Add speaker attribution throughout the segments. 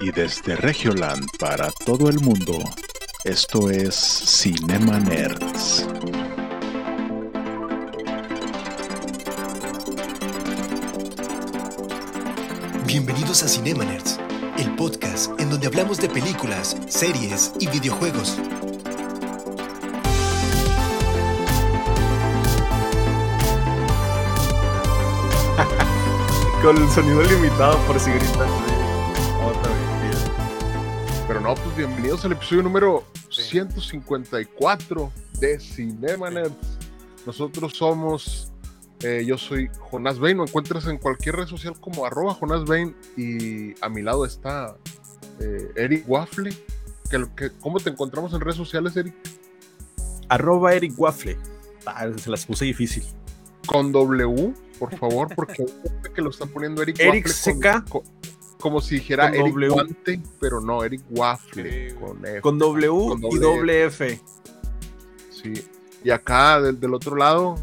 Speaker 1: Y desde Regioland para todo el mundo, esto es Cinema Nerds.
Speaker 2: Bienvenidos a Cinema Nerds, el podcast en donde hablamos de películas, series y videojuegos.
Speaker 3: Con el sonido limitado por si gritas. No, pues bienvenidos al episodio número 154 de Cinema Nerds. Nosotros somos, eh, yo soy Jonás Bain, me encuentras en cualquier red social como arroba Jonás Bain y a mi lado está eh, Eric Waffle. Que, que- ¿Cómo te encontramos en redes sociales, Eric?
Speaker 4: Arroba Eric Waffle. Ah, se las puse difícil.
Speaker 3: Con W, por favor, porque hay gente que lo está poniendo Eric
Speaker 4: Eric
Speaker 3: Waffle con-
Speaker 4: CK.
Speaker 3: con- como si dijera
Speaker 4: Con
Speaker 3: Eric
Speaker 4: W.
Speaker 3: Guante, pero no, Eric Waffle.
Speaker 5: Sí,
Speaker 3: con F.
Speaker 4: Con W
Speaker 3: Con
Speaker 4: y
Speaker 3: doble
Speaker 4: F.
Speaker 3: Sí. Y acá del, del otro lado,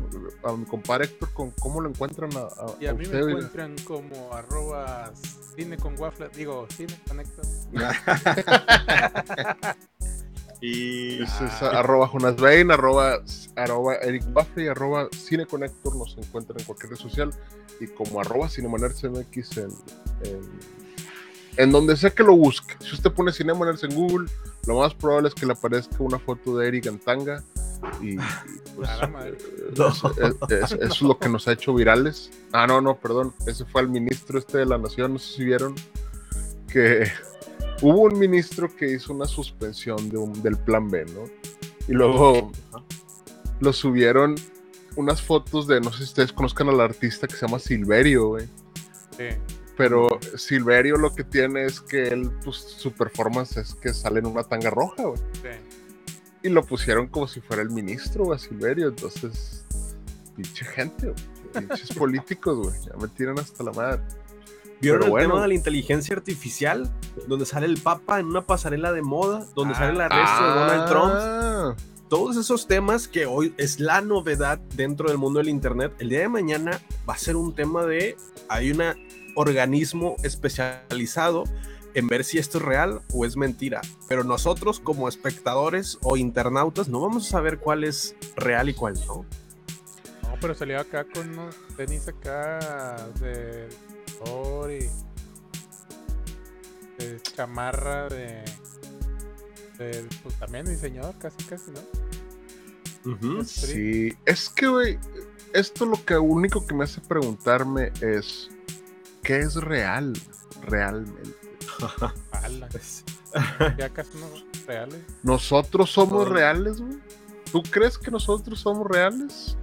Speaker 3: a mi compadre Héctor, ¿con ¿cómo lo encuentran a, a-
Speaker 5: Y a
Speaker 3: a
Speaker 5: mí
Speaker 3: usted?
Speaker 5: me encuentran como arroba cine con waffle, digo, cine conector.
Speaker 4: Y.
Speaker 3: Es, es
Speaker 5: Ah.
Speaker 3: arroba Jonas Bain, arroba, arroba Eric Waffle y arroba Cine Connector nos encuentran en cualquier red social y como arroba CinemaNerdsMX en, en, en donde sea que lo busque. Si usted pone Cinemanerds en Google, lo más probable es que le aparezca una foto de Eric en tanga y, y, pues, eh,
Speaker 4: No.
Speaker 3: es- es- es- eso es lo que nos ha hecho virales. Ah, no, no, perdón, ese fue el ministro este de la nación, no sé si vieron que hubo un ministro que hizo una suspensión de un- del plan B, ¿no? Y luego lo subieron unas fotos de, no sé si ustedes conozcan al artista que se llama Silverio, güey.
Speaker 5: Sí.
Speaker 3: Pero Silverio lo que tiene es que él, pues, su performance es que sale en una tanga roja, güey.
Speaker 5: sí.
Speaker 3: Y lo pusieron como si fuera el ministro, güey, a Silverio. Entonces, pinche gente, güey. Pinches políticos, güey. Ya me tiran hasta la madre.
Speaker 4: ¿Vieron
Speaker 3: Pero
Speaker 4: el
Speaker 3: bueno.
Speaker 4: tema de la inteligencia artificial? Donde sale el Papa en una pasarela de moda, donde
Speaker 5: Ah.
Speaker 4: sale el arresto de Donald Trump.
Speaker 3: Ah,
Speaker 4: Todos esos temas que hoy es la novedad dentro del mundo del Internet. El día de mañana va a ser un tema de. Hay un organismo especializado en ver si esto es real o es mentira. Pero nosotros, como espectadores o internautas, no vamos a saber cuál es real y cuál no.
Speaker 5: No, pero salió acá con unos tenis acá de Thor y de chamarra de, de, pues también diseñador, casi casi, ¿no?
Speaker 3: Sí. Es que, güey, esto lo que único que me hace preguntarme es: ¿qué es real realmente?
Speaker 5: Ala, ya casi no reales.
Speaker 3: ¿Nosotros somos
Speaker 4: No.
Speaker 3: reales, güey? ¿Tú crees que nosotros somos reales?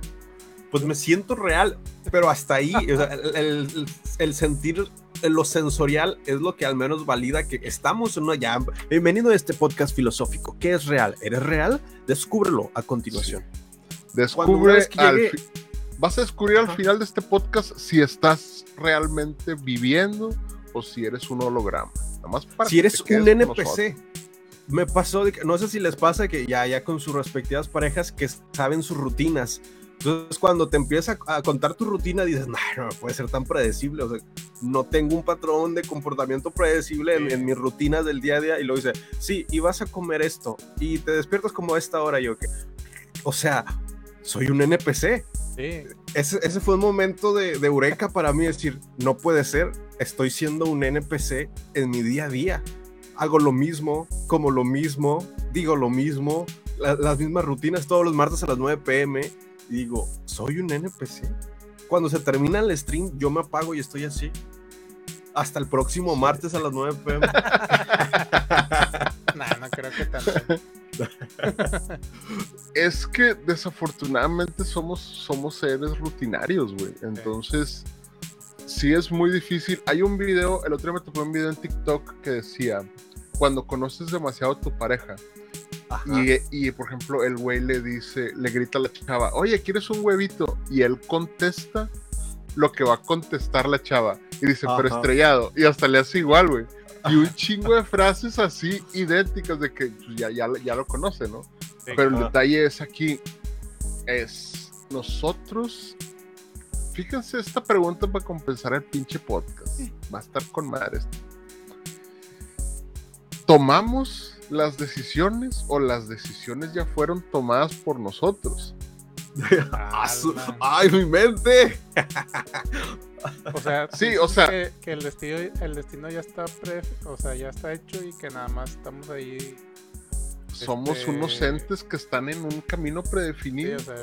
Speaker 4: Pues me siento real, pero hasta ahí, o sea, el, el- el sentir lo sensorial es lo que al menos valida que estamos en una ya. Bienvenido a este podcast filosófico. ¿Qué es real? ¿Eres real? Descúbrelo a continuación. una
Speaker 3: Descubre
Speaker 4: que
Speaker 3: al Vas a descubrir al final de este podcast si estás realmente viviendo o si eres un holograma. Nada más para
Speaker 4: Si
Speaker 3: que
Speaker 4: eres un NPC. Me pasó, de que- no sé si les pasa que ya, ya con sus respectivas parejas que saben sus rutinas. Entonces, cuando te empieza a contar tu rutina, dices, no, no puede ser tan predecible. O sea, no tengo un patrón de comportamiento predecible en, en mis rutinas del día a día. Y luego dice, sí, y vas a comer esto. Y te despiertas como a esta hora. Y yo, que, o sea, soy un NPC.
Speaker 5: Sí,
Speaker 4: Ese, ese fue un momento de, de eureka para mí, decir, no puede ser, estoy siendo un NPC en mi día a día. Hago lo mismo, como lo mismo, digo lo mismo, la- las mismas rutinas todos los martes a las 9 pm. Y digo, soy un NPC. Cuando se termina el stream, yo me apago y estoy así. Hasta el próximo martes a las 9 pm.
Speaker 5: nah, no creo que tanto.
Speaker 3: Es que desafortunadamente somos, somos seres rutinarios, güey. Entonces, sí es muy difícil. Hay un video, el otro día me tocó un video en TikTok que decía, cuando conoces demasiado a tu pareja. Y, y, por ejemplo, el güey le dice, le grita a la chava, oye, ¿quieres un huevito? Y él contesta lo que va a contestar la chava. Y dice, pero estrellado. Y hasta le hace igual, güey. Y un chingo de frases así idénticas de que pues, ya, ya, ya lo conoce, ¿no?
Speaker 5: Sí,
Speaker 3: Pero el detalle es aquí, es nosotros, fíjense esta pregunta para compensar el pinche podcast. Va a estar con madre esto. ¿tomamos las decisiones o las decisiones ya fueron tomadas por nosotros?
Speaker 4: ¡Ay, mi mente!
Speaker 5: O sea,
Speaker 3: Sí,
Speaker 5: dices
Speaker 3: o sea-
Speaker 5: Que, que el, destino, el destino ya está pre, o sea, ya está hecho y que nada más estamos ahí.
Speaker 3: Somos
Speaker 5: Este-
Speaker 3: unos entes que están en un camino
Speaker 5: Sí,
Speaker 3: predefinido.
Speaker 5: o sea,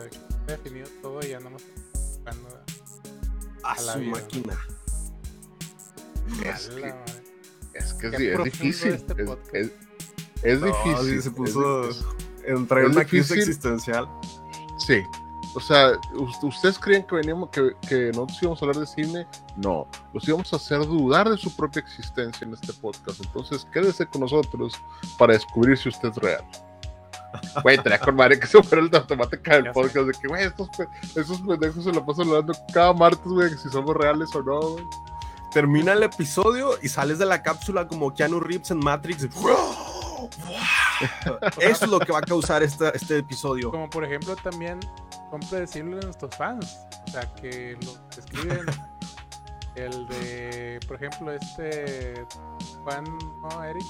Speaker 5: definido todo y ya nada más buscando
Speaker 4: ¡A
Speaker 5: A la
Speaker 4: su
Speaker 5: vida.
Speaker 4: máquina!
Speaker 3: Es que-
Speaker 5: la.
Speaker 3: Es que sí, es difícil.
Speaker 5: este
Speaker 3: es, es- es
Speaker 4: No,
Speaker 3: difícil.
Speaker 4: sí, se
Speaker 3: es
Speaker 4: puso-
Speaker 3: difícil.
Speaker 4: Entré en
Speaker 3: Es
Speaker 4: una crisis
Speaker 3: difícil.
Speaker 4: existencial.
Speaker 3: Sí. O sea, ¿ust- ¿ustedes creen que veníamos, que, que nosotros íbamos a hablar de cine? No. Los íbamos a hacer dudar de su propia existencia en este podcast. Entonces, quédese con nosotros para descubrir si usted es real. Güey, tenía con madre que se fuera el automática del
Speaker 5: Ya sé.
Speaker 3: podcast de que, güey, estos, estos pendejos se la pasan hablando cada martes, güey, si somos reales o no, güey.
Speaker 4: Termina el episodio y sales de la cápsula como Keanu Reeves en Matrix. Eso es lo que va a causar esta- este episodio.
Speaker 5: Como por ejemplo también son predecibles nuestros fans. O sea, que lo escriben. el de, por ejemplo, este Juan, ¿no, Eric?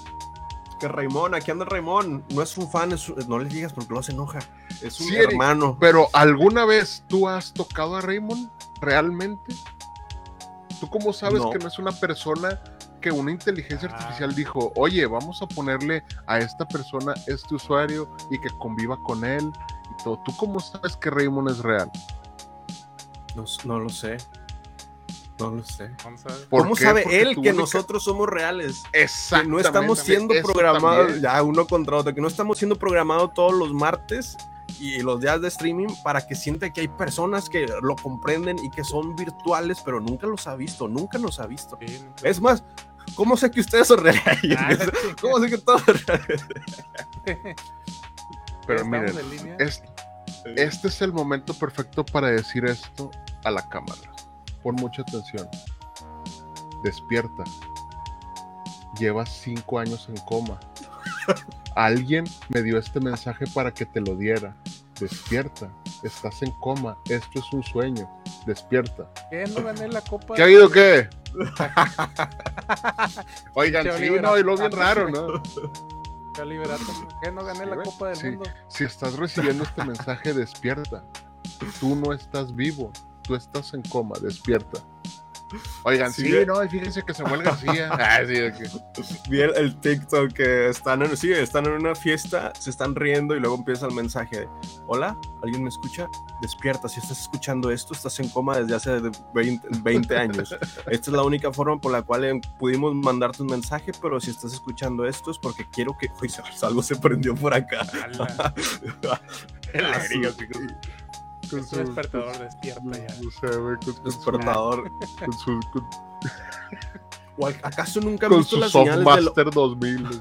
Speaker 4: Que Raimón, aquí anda Raimón. No es un fan, es un- no le digas porque luego se enoja. Es un
Speaker 3: Sí, Eric.
Speaker 4: hermano.
Speaker 3: Pero, ¿alguna vez tú has tocado a Raymond realmente? ¿Tú cómo sabes
Speaker 4: No.
Speaker 3: que no es una persona que una inteligencia
Speaker 5: Ah.
Speaker 3: artificial dijo, oye, vamos a ponerle a esta persona este usuario y que conviva con él ¿Tú cómo sabes que Raymond es real?
Speaker 4: No, no lo sé. No lo sé.
Speaker 5: Vamos a ver.
Speaker 3: ¿Por
Speaker 4: ¿Cómo
Speaker 3: qué?
Speaker 4: sabe
Speaker 3: Porque
Speaker 4: él que
Speaker 3: única-
Speaker 4: nosotros somos reales? Que
Speaker 3: Exactamente.
Speaker 4: no estamos siendo programados,
Speaker 3: también.
Speaker 4: ya uno contra otro, que no estamos siendo programados todos los martes y los días de streaming para que sienta que hay personas que lo comprenden y que son virtuales, pero nunca los ha visto, nunca nos ha visto.
Speaker 5: Sí,
Speaker 4: Es más, ¿cómo sé que ustedes son reales?
Speaker 5: Ah,
Speaker 4: ¿Cómo sé que todos son reales?
Speaker 3: Pero miren,
Speaker 5: en
Speaker 3: este es el momento perfecto para decir esto a la cámara. Pon mucha atención. Despierta. Llevas cinco años en coma. Alguien me dio este mensaje para que te lo diera. Despierta. Estás en coma. Esto es un sueño. Despierta.
Speaker 5: ¿Qué? ¿No gané la copa?
Speaker 3: ¿Qué ha habido qué? Oigan, sí, no, y lo bien raro, ¿no?
Speaker 5: Ya liberaste. ¿Qué? ¿No gané
Speaker 3: Sí,
Speaker 5: la
Speaker 3: güey.
Speaker 5: copa del
Speaker 3: Sí.
Speaker 5: mundo?
Speaker 3: Si estás recibiendo este mensaje, despierta. Tú no estás vivo, tú estás en coma, despierta. Oigan, sí,
Speaker 4: Sigue.
Speaker 3: no, y fíjense que Samuel García. ah, sí, que-
Speaker 4: Vi el, el TikTok que están en, sí, están en una fiesta, se están riendo y luego empieza el mensaje de, hola, ¿alguien me escucha? Despierta, si estás escuchando esto, estás en coma desde hace de 20, 20 años. Esta es la única forma por la cual eh, pudimos mandarte un mensaje, pero si estás escuchando esto es porque quiero que... Uy, algo se prendió por acá.
Speaker 3: con- su-
Speaker 5: un despertador, despierta ya.
Speaker 4: Despertador.
Speaker 3: con su, con-
Speaker 4: ¿O ¿Acaso nunca han
Speaker 3: con
Speaker 4: visto
Speaker 3: su
Speaker 4: las señales del
Speaker 3: Softmaster 2000. así.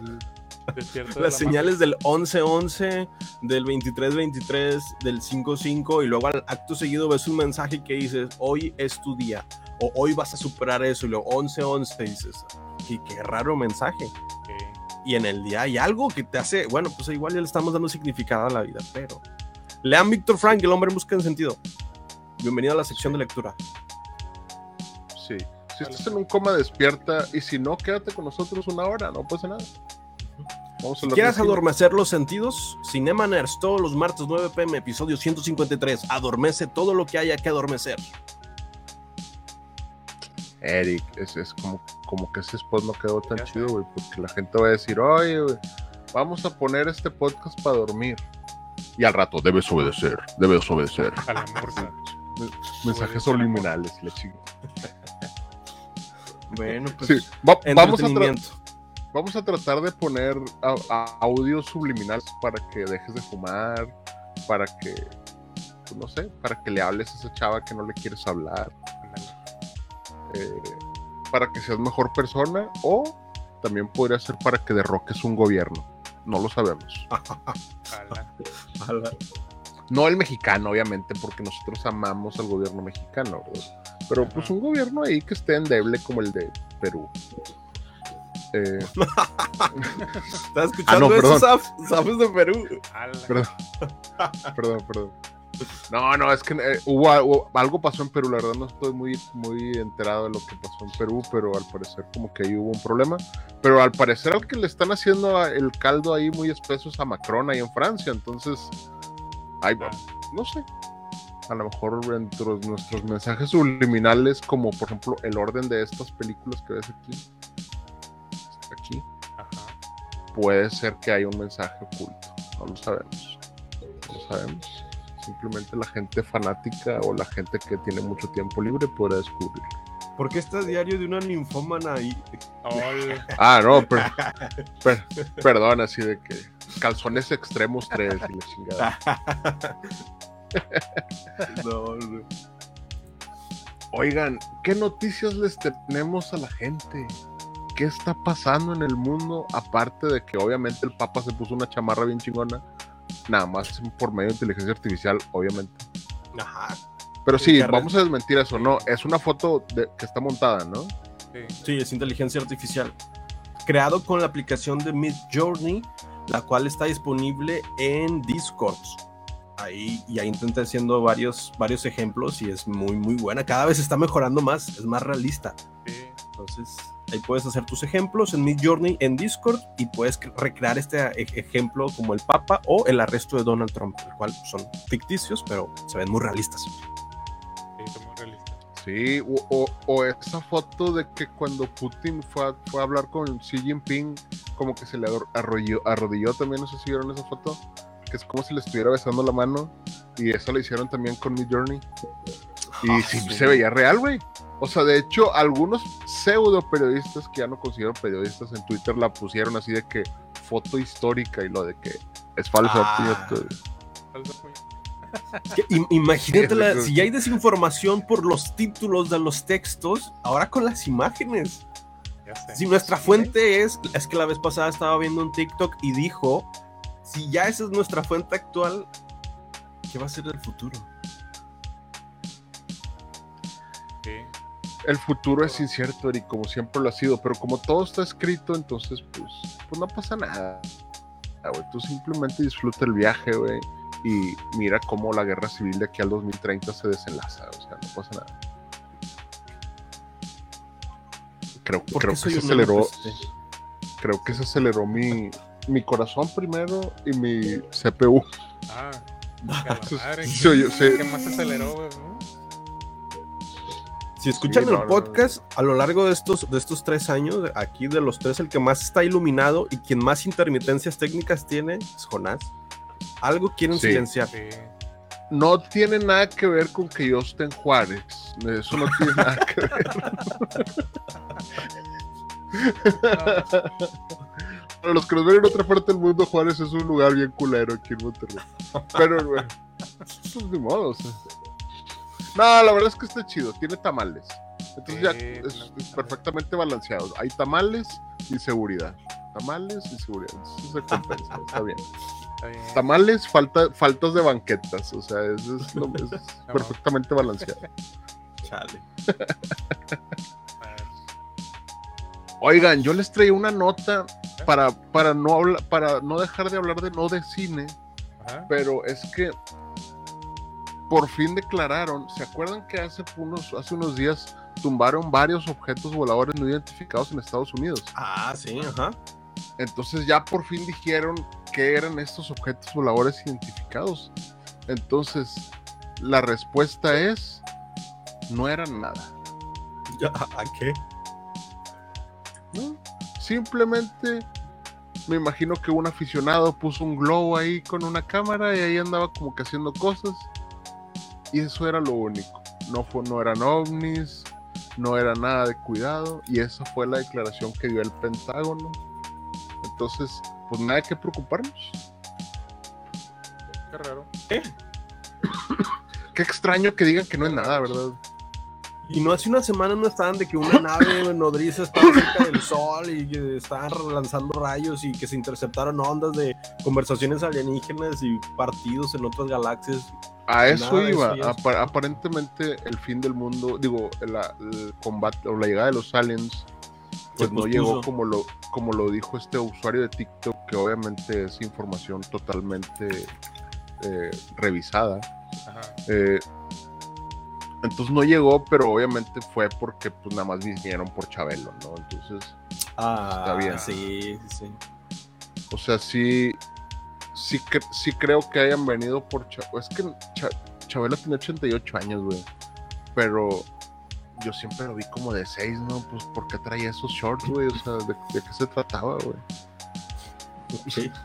Speaker 5: Despierta de
Speaker 4: las
Speaker 5: la
Speaker 4: señales del 11-11, del 23-23, del 5-5 y luego al acto seguido ves un mensaje que dices, hoy es tu día o hoy vas a superar eso y luego 11-11 dices, qué, qué raro mensaje.
Speaker 5: magia.
Speaker 4: Y en el día hay algo que te hace, bueno, pues igual ya le estamos dando significado a la vida, pero... Lean Víctor Frank, el hombre en busca de sentido. Bienvenido a la sección de lectura.
Speaker 3: Sí. Si estás en un coma, despierta. Y si no, quédate con nosotros una hora, no pasa nada. Vamos a
Speaker 4: Si quieres adormecer los sentidos, Cinema Nerds, todos los martes 9 pm, episodio 153. Adormece todo lo que haya que adormecer.
Speaker 3: Eric, es, es como, como que ese spot no quedó tan chido, güey, porque la gente va a decir, oye, güey, vamos a poner este podcast para dormir. Y al rato, debes obedecer, debes obedecer.
Speaker 5: A la morsa.
Speaker 3: Mensajes subliminales, la chinga.
Speaker 4: Bueno, pues
Speaker 3: Sí, va- vamos, a vamos a tratar de poner a- a- audios subliminales para que dejes de fumar, para que, pues, no sé, para que le hables a esa chava que no le quieres hablar. Eh, para que seas mejor persona o también podría ser para que derroques un gobierno. No lo sabemos. No el mexicano, obviamente, porque nosotros amamos al gobierno mexicano, ¿verdad? Pero pues un gobierno ahí que esté endeble como el de Perú. Eh,
Speaker 4: ¿Estás escuchando
Speaker 3: Ah, no,
Speaker 4: eso,
Speaker 3: perdón.
Speaker 4: Saf? Saf es de Perú.
Speaker 3: Perdón, perdón. No, no, es que eh, hubo, hubo- algo pasó en Perú, la verdad no estoy muy, muy enterado de lo que pasó en Perú, pero al parecer como que ahí hubo un problema. Pero al parecer al que le están haciendo el caldo ahí muy espeso es a Macron ahí en Francia, entonces, ahí va, no sé. A lo mejor entre nuestros mensajes subliminales, como por ejemplo el orden de estas películas que ves aquí, aquí,
Speaker 5: Ajá.
Speaker 3: puede ser que haya un mensaje oculto. No lo sabemos. No lo sabemos. Simplemente la gente fanática o la gente que tiene mucho tiempo libre podrá descubrirlo.
Speaker 4: ¿Por qué está diario de una ninfómana ahí?
Speaker 3: Ah, no, per- per- perdón, así de que calzones extremos 3 y la chingada.
Speaker 4: No, no.
Speaker 3: Oigan, ¿qué noticias les tenemos a la gente? ¿Qué está pasando en el mundo? Aparte de que obviamente el Papa se puso una chamarra bien chingona. Nada más por medio de inteligencia artificial, obviamente.
Speaker 4: Ajá.
Speaker 3: Pero
Speaker 4: Sí,
Speaker 3: vamos a desmentir eso, ¿no? Es una foto de- que está montada, ¿no?
Speaker 5: sí.
Speaker 4: Sí, es inteligencia artificial. Creado con la aplicación de Mid Journey, la cual está disponible en Discord. Ahí ya intenté haciendo varios, varios ejemplos y es muy, muy buena. Cada vez está mejorando más, es más realista.
Speaker 5: sí.
Speaker 4: Entonces, ahí puedes hacer tus ejemplos en Mid Journey en Discord y puedes cre- recrear este e- ejemplo como el Papa o el arresto de Donald Trump, el cual son ficticios, pero se ven muy realistas.
Speaker 5: Sí, son muy realistas.
Speaker 3: Sí, o, o- o esa foto de que cuando Putin fue a, fue a hablar con Xi Jinping, como que se le arro- arrolló, arrodilló también, no sé si vieron esa foto, que es como si le estuviera besando la mano, y eso lo hicieron también con Mid Journey. Y sí,
Speaker 4: sí.
Speaker 3: se veía real, güey. O sea, de hecho, algunos pseudo periodistas que ya no considero periodistas en Twitter la pusieron así de que foto histórica y lo de que es falso.
Speaker 4: Ah.
Speaker 5: puño.
Speaker 4: Que im- imagínate, la-
Speaker 3: Sí, sí.
Speaker 4: si ya hay desinformación por los títulos de los textos, ahora con las imágenes. Si nuestra fuente es, es que la vez pasada estaba viendo un TikTok y dijo, si ya esa es nuestra fuente actual, ¿qué va a ser el futuro?
Speaker 3: El futuro es incierto, Eric, como siempre lo ha sido, pero como todo está escrito, entonces, pues, pues no pasa nada. Tú simplemente disfruta el viaje, güey, y mira cómo la guerra civil de aquí al 2030 se desenlaza, o sea, no pasa nada. Creo,
Speaker 4: ¿Por
Speaker 3: creo
Speaker 4: qué
Speaker 3: que se aceleró, creo que se aceleró mi, mi corazón primero y mi CPU.
Speaker 5: Ah, madre.
Speaker 3: Se oyó- se-
Speaker 5: ¿Qué más se aceleró, güey?
Speaker 4: Si escuchan
Speaker 3: Sí, no,
Speaker 4: el
Speaker 3: no,
Speaker 4: podcast, a lo largo de estos, de estos tres años, aquí de los tres, el que más está iluminado y quien más intermitencias técnicas tiene es Jonás. Algo quieren
Speaker 3: Sí.
Speaker 4: silenciar.
Speaker 5: Sí.
Speaker 3: No tiene nada que ver con que yo esté en Juárez. Eso no tiene nada que ver. Para los que nos ven en otra parte del mundo, Juárez es un lugar bien culero aquí en Monterrey. Pero, güey, pues ni modo. o sea. No, la verdad es que está chido. Tiene tamales. Entonces ya es, perfectamente balanceado. Hay tamales y seguridad. Tamales y seguridad. Eso se compensa. Está bien.
Speaker 5: Está bien.
Speaker 3: Tamales, falta, faltas de banquetas. O sea, eso es, lo- es perfectamente balanceado.
Speaker 4: Chale.
Speaker 5: A ver.
Speaker 3: Oigan, yo les traía una nota para, para, no, habla- para no dejar de hablar de no de cine,
Speaker 5: Ajá.
Speaker 3: pero es que por fin declararon, ¿se acuerdan que hace unos, hace unos días tumbaron varios objetos voladores no identificados en Estados Unidos?
Speaker 4: Ah, sí, ajá.
Speaker 3: Entonces ya por fin dijeron que eran estos objetos voladores identificados. Entonces, la respuesta es, no eran nada.
Speaker 4: ¿A qué?
Speaker 3: ¿no? Simplemente me imagino que un aficionado puso un globo ahí con una cámara y ahí andaba como que haciendo cosas. Y eso era lo único. No, fue, no eran ovnis, no era nada de cuidado. Y esa fue la declaración que dio el Pentágono. Entonces, pues nada que preocuparnos.
Speaker 5: Qué raro.
Speaker 3: Qué extraño que digan que no es nada, ¿verdad?
Speaker 4: Y no hace una semana no estaban de que una nave nodriza estaba cerca del sol y que estaban lanzando rayos y que se interceptaron ondas de conversaciones alienígenas y partidos en otras galaxias.
Speaker 3: A eso
Speaker 4: Nada
Speaker 3: iba.
Speaker 4: eso
Speaker 3: aparentemente el fin del mundo, digo, la- el combate o la llegada de los aliens, pues no llegó como lo, como lo dijo este usuario de TikTok, que obviamente es información totalmente eh, revisada.
Speaker 5: Ajá.
Speaker 3: Eh, entonces no llegó, pero obviamente fue porque pues nada más vinieron por Chabelo, ¿no? Entonces,
Speaker 4: Ah,
Speaker 3: Está bien.
Speaker 4: Sí, sí, sí.
Speaker 3: o sea, sí, sí, cre- sí creo que hayan venido por Chabelo. Es que Cha- Chabelo tiene 88 años, güey. Pero yo siempre lo vi como de 6, ¿no? Pues ¿por qué traía esos shorts, güey? O sea, ¿de, de qué se trataba, güey?
Speaker 4: Sí.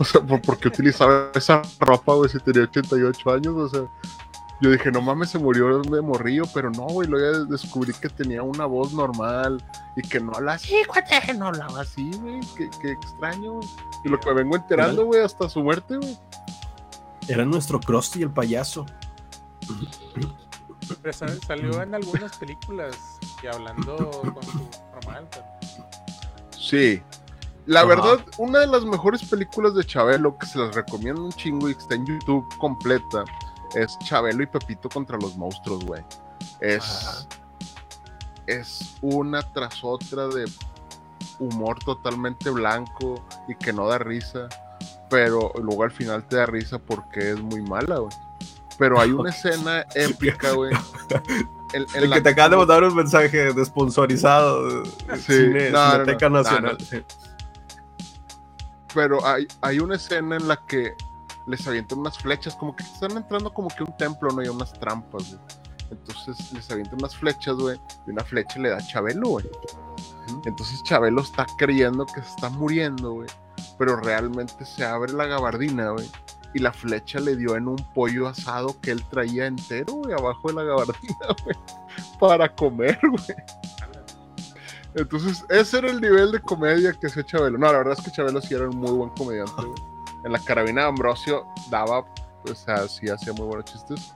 Speaker 3: O sea, ¿por, por qué utilizaba esa ropa, güey, si tenía 88 años? O sea, yo dije, no mames, se murió de morrillo, pero no, güey, luego ya descubrí que tenía una voz normal y que no hablaba así, cuate, no hablaba así, güey, qué, qué extraño, güey. Y lo que me vengo enterando, güey, hasta su muerte, güey.
Speaker 4: Era nuestro Krusty el payaso.
Speaker 5: Pero salió en algunas películas y hablando con su normal.
Speaker 3: Sí. La
Speaker 4: Ajá.
Speaker 3: verdad, una de las mejores películas de Chabelo que se las recomiendo un chingo y que está en YouTube completa es Chabelo y Pepito contra los monstruos, güey. Es,
Speaker 4: Ajá.
Speaker 3: es una tras otra de humor totalmente blanco y que no da risa, pero luego al final te da risa porque es muy mala, güey. Pero hay una escena épica, güey. en- en
Speaker 4: El
Speaker 3: la
Speaker 4: que te acaban de mandar un mensaje de sponsorizado. de
Speaker 3: Sí,
Speaker 4: Cine-
Speaker 3: no, no,
Speaker 4: Cineteca
Speaker 3: no,
Speaker 4: Nacional.
Speaker 3: no, pero hay, hay una escena en la que les avientan unas flechas, como que están entrando como que a un templo, ¿no? Y a unas trampas, güey. Entonces les avientan unas flechas, güey, y una flecha le da a Chabelo, güey. Entonces Chabelo está creyendo que se está muriendo, güey. Pero realmente se abre la gabardina, güey. Y la flecha le dio en un pollo asado que él traía entero, güey, abajo de la gabardina, güey. Para comer, güey. Entonces, ese era el nivel de comedia que hacía Chabelo. No, la verdad es que Chabelo sí era un muy buen comediante, güey. En la carabina de Ambrosio daba, o sea, sí hacía muy buenos chistes.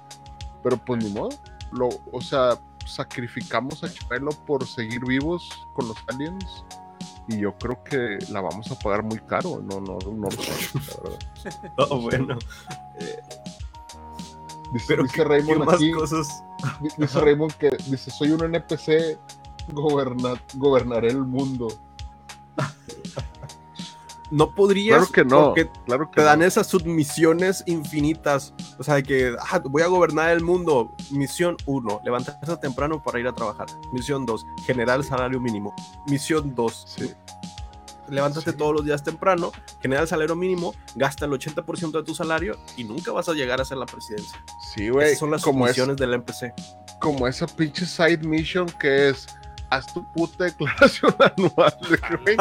Speaker 3: Pero pues ni modo. Lo, o sea, sacrificamos a Chabelo por seguir vivos con los aliens. Y yo creo que la vamos a pagar muy caro. No, no, no lo sé, la verdad.
Speaker 4: Oh, bueno.
Speaker 3: Dice,
Speaker 4: Pero
Speaker 3: dice
Speaker 4: ¿qué,
Speaker 3: Raymond
Speaker 4: qué
Speaker 3: aquí,
Speaker 4: cosas?
Speaker 3: di- dice Raymond que dice, soy un NPC, goberna- gobernaré el mundo.
Speaker 4: No podrías.
Speaker 3: Claro que no.
Speaker 4: Porque
Speaker 3: Claro que
Speaker 4: te dan
Speaker 3: no.
Speaker 4: esas submisiones infinitas. O sea, de que ah, voy a gobernar el mundo. Misión 1, levantarse temprano para ir a trabajar. Misión 2, generar el salario mínimo. Misión 2,
Speaker 3: Sí.
Speaker 4: levántate
Speaker 3: Sí.
Speaker 4: todos los días temprano, genera el salario mínimo, gasta el 80% de tu salario y nunca vas a llegar a ser la presidencia.
Speaker 3: Sí, güey.
Speaker 4: Son las
Speaker 3: como, es,
Speaker 4: del NPC.
Speaker 3: como esa pinche side mission que es haz tu puta declaración anual. Güey,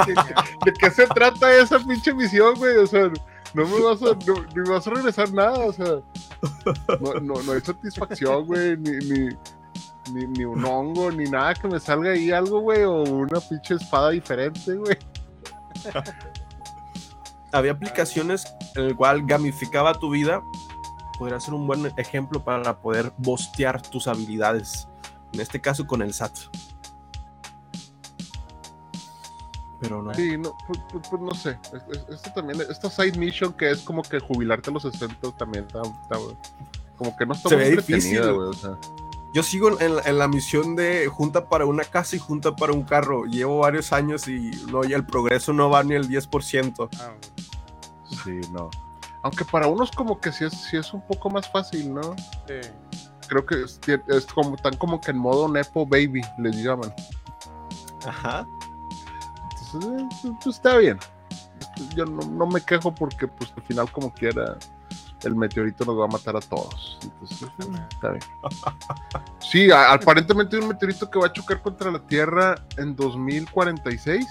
Speaker 3: ¿de, qué- se trata esa pinche misión, güey? O sea, no me vas a, no, ni vas a regresar nada, o sea. No, no, no hay satisfacción, güey, ni, ni, ni, ni un hongo, ni nada que me salga ahí algo, güey, o una pinche espada diferente, güey.
Speaker 4: Había aplicaciones en el cual gamificaba tu vida. Podría ser un buen ejemplo para poder bostear tus habilidades. En este caso con el SAT. Pero no.
Speaker 3: Sí, no, pues, pues- pues no sé. Es- es- Esto también, esta side mission que es como que jubilarte a los 60 también está, está, güey, como que no está
Speaker 4: Se
Speaker 3: muy
Speaker 4: ve difícil.
Speaker 3: güey, o sea.
Speaker 4: Yo sigo en la, en la misión de junta para una casa y junta para un carro. Llevo varios años y no, y el progreso no va ni el 10%.
Speaker 5: Ah,
Speaker 3: Sí, no. Aunque para unos como que sí es, sí es un poco más fácil, ¿no?
Speaker 5: sí.
Speaker 3: Creo que es, es como, tan como que en modo Nepo Baby, les llaman.
Speaker 4: Ajá.
Speaker 3: Entonces, eh, pues está bien. Yo no, no me quejo porque pues al final como quiera el meteorito nos va a matar a todos. Entonces, eh, está bien. Sí, a- aparentemente hay un meteorito que va a chocar contra la Tierra en 2046.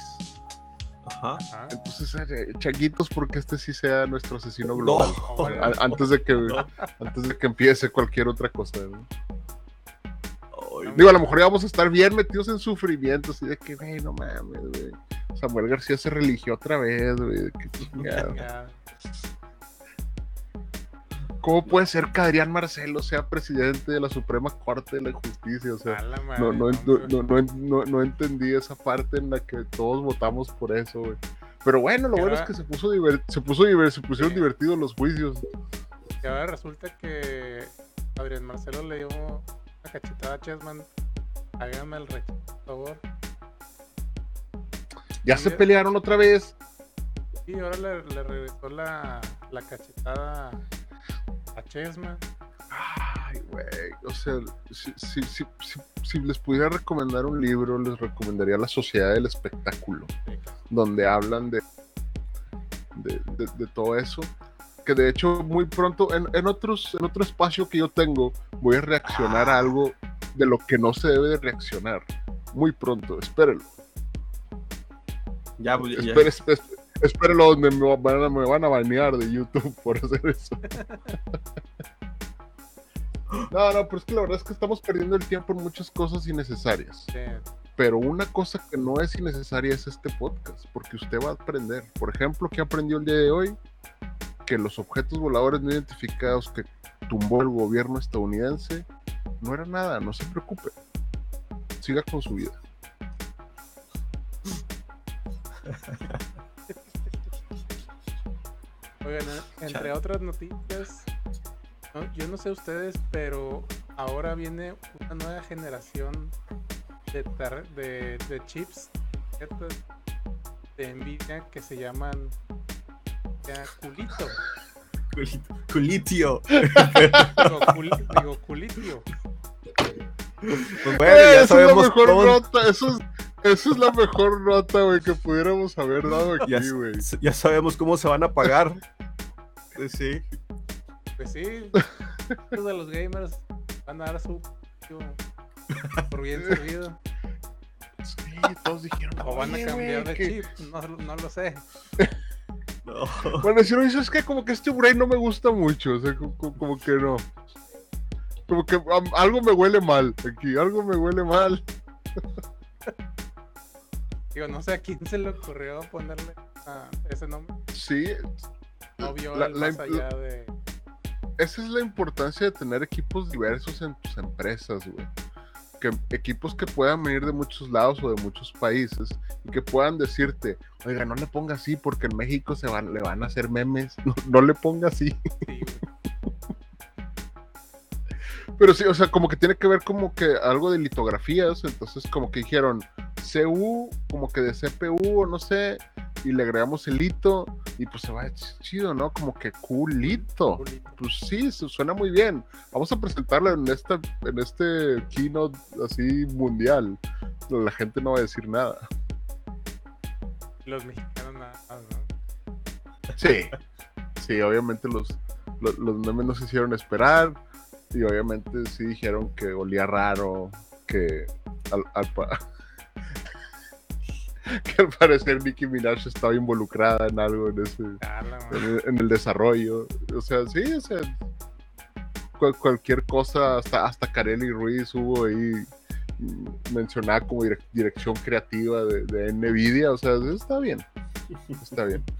Speaker 4: Ajá.
Speaker 3: Entonces, eh, changuitos, porque este sí sea nuestro asesino global.
Speaker 4: No.
Speaker 3: Antes de que antes de que empiece cualquier otra cosa. ¿no? Digo, a lo mejor ya vamos a estar bien metidos en sufrimiento, así de que, güey, no mames, güey. Samuel García se religió otra vez, güey. ¿Cómo puede ser que Adrián Marcelo sea presidente de la Suprema Corte de la Justicia? O sea, no, no,
Speaker 5: no,
Speaker 3: no, entendí esa parte en la que todos votamos por eso, güey. Pero bueno, lo bueno es que se puso se puso se pusieron divertidos los juicios.
Speaker 5: Y ahora resulta que Adrián Marcelo le dio una cachetada a Chessman. Hágame el rechazo, por favor.
Speaker 3: Ya se pelearon otra vez.
Speaker 5: Y ahora le, le regresó la, la cachetada a Chesma.
Speaker 3: Ay, güey. O sea, si, si, si, si, les pudiera recomendar un libro, les recomendaría La Sociedad del Espectáculo, donde hablan de, de, de- de todo eso. Que de hecho, muy pronto, en, en, otros, en otro espacio que yo tengo, voy a reaccionar a algo de lo que no se debe de reaccionar. Muy pronto, espérenlo.
Speaker 4: Ya, pues, ya-.
Speaker 3: Espere- es- espérenlo donde me van, a, me van a banear de YouTube por hacer eso. No, no, pero es que la verdad es que estamos perdiendo el tiempo en muchas cosas innecesarias.
Speaker 5: Eh,
Speaker 3: Pero una cosa que no es innecesaria es este podcast, porque usted va a aprender. Por ejemplo, ¿qué aprendió el día de hoy? Que los objetos voladores no identificados que tumbó el gobierno estadounidense no era nada, no se preocupe. Siga con su vida.
Speaker 5: Oigan, eh, entre otras noticias, no, yo no sé ustedes, pero ahora viene una nueva generación de, tar- de, de chips de Nvidia que se llaman culito.
Speaker 4: Culito- Culitio.
Speaker 5: Digo, cul- digo, culitio.
Speaker 4: Pues bueno, ya
Speaker 3: esa es la
Speaker 4: sabemos
Speaker 3: mejor
Speaker 4: cómo-
Speaker 3: nota, eso es, esa es la mejor nota, güey, que pudiéramos haber dado aquí, güey.
Speaker 4: ya sabemos cómo se van a pagar. Pues sí.
Speaker 5: Pues sí, los de los gamers van a dar su por bien servido.
Speaker 3: Sí, todos dijeron,
Speaker 5: O van a
Speaker 3: "Oye,
Speaker 5: cambiar de
Speaker 3: que-
Speaker 5: chip, no, no lo sé.
Speaker 4: No.
Speaker 3: Bueno, si no dices que como que este Bray no me gusta mucho, o sea, co- co- como, que no. Como que algo me huele mal aquí, algo me huele mal.
Speaker 5: Digo, no sé a quién se le ocurrió ponerle ah, ese nombre.
Speaker 3: Sí,
Speaker 5: No vio
Speaker 3: La-
Speaker 5: más allá de.
Speaker 3: esa es la importancia de tener equipos diversos en tus empresas, güey. Que equipos que puedan venir de muchos lados o de muchos países y que puedan decirte, oiga, no le ponga así porque en México se van, le van a hacer memes, no, le ponga así.
Speaker 5: Sí.
Speaker 3: Pero sí, o sea, como que tiene que ver como que algo de litografías, entonces como que dijeron CU, como que de CPU o no sé, y le agregamos el hito y pues se va ch- chido, ¿no? Como que culito.
Speaker 5: culito.
Speaker 3: Pues sí, suena muy bien. Vamos a presentarlo en esta, en este keynote así mundial. La gente no va a decir nada.
Speaker 5: Los mexicanos nada más, ¿no?
Speaker 3: Sí. Sí, obviamente los, los, los memes no se hicieron esperar. Y obviamente sí dijeron que olía raro, que al, al pa- que al parecer Nicki Minaj estaba involucrada en algo en ese en el, en el desarrollo. O sea, sí, o sea, cual- cualquier cosa, hasta, hasta Kareli Ruiz hubo ahí mm, mencionada como direc- dirección creativa de, de Nvidia, o sea, está bien, está bien.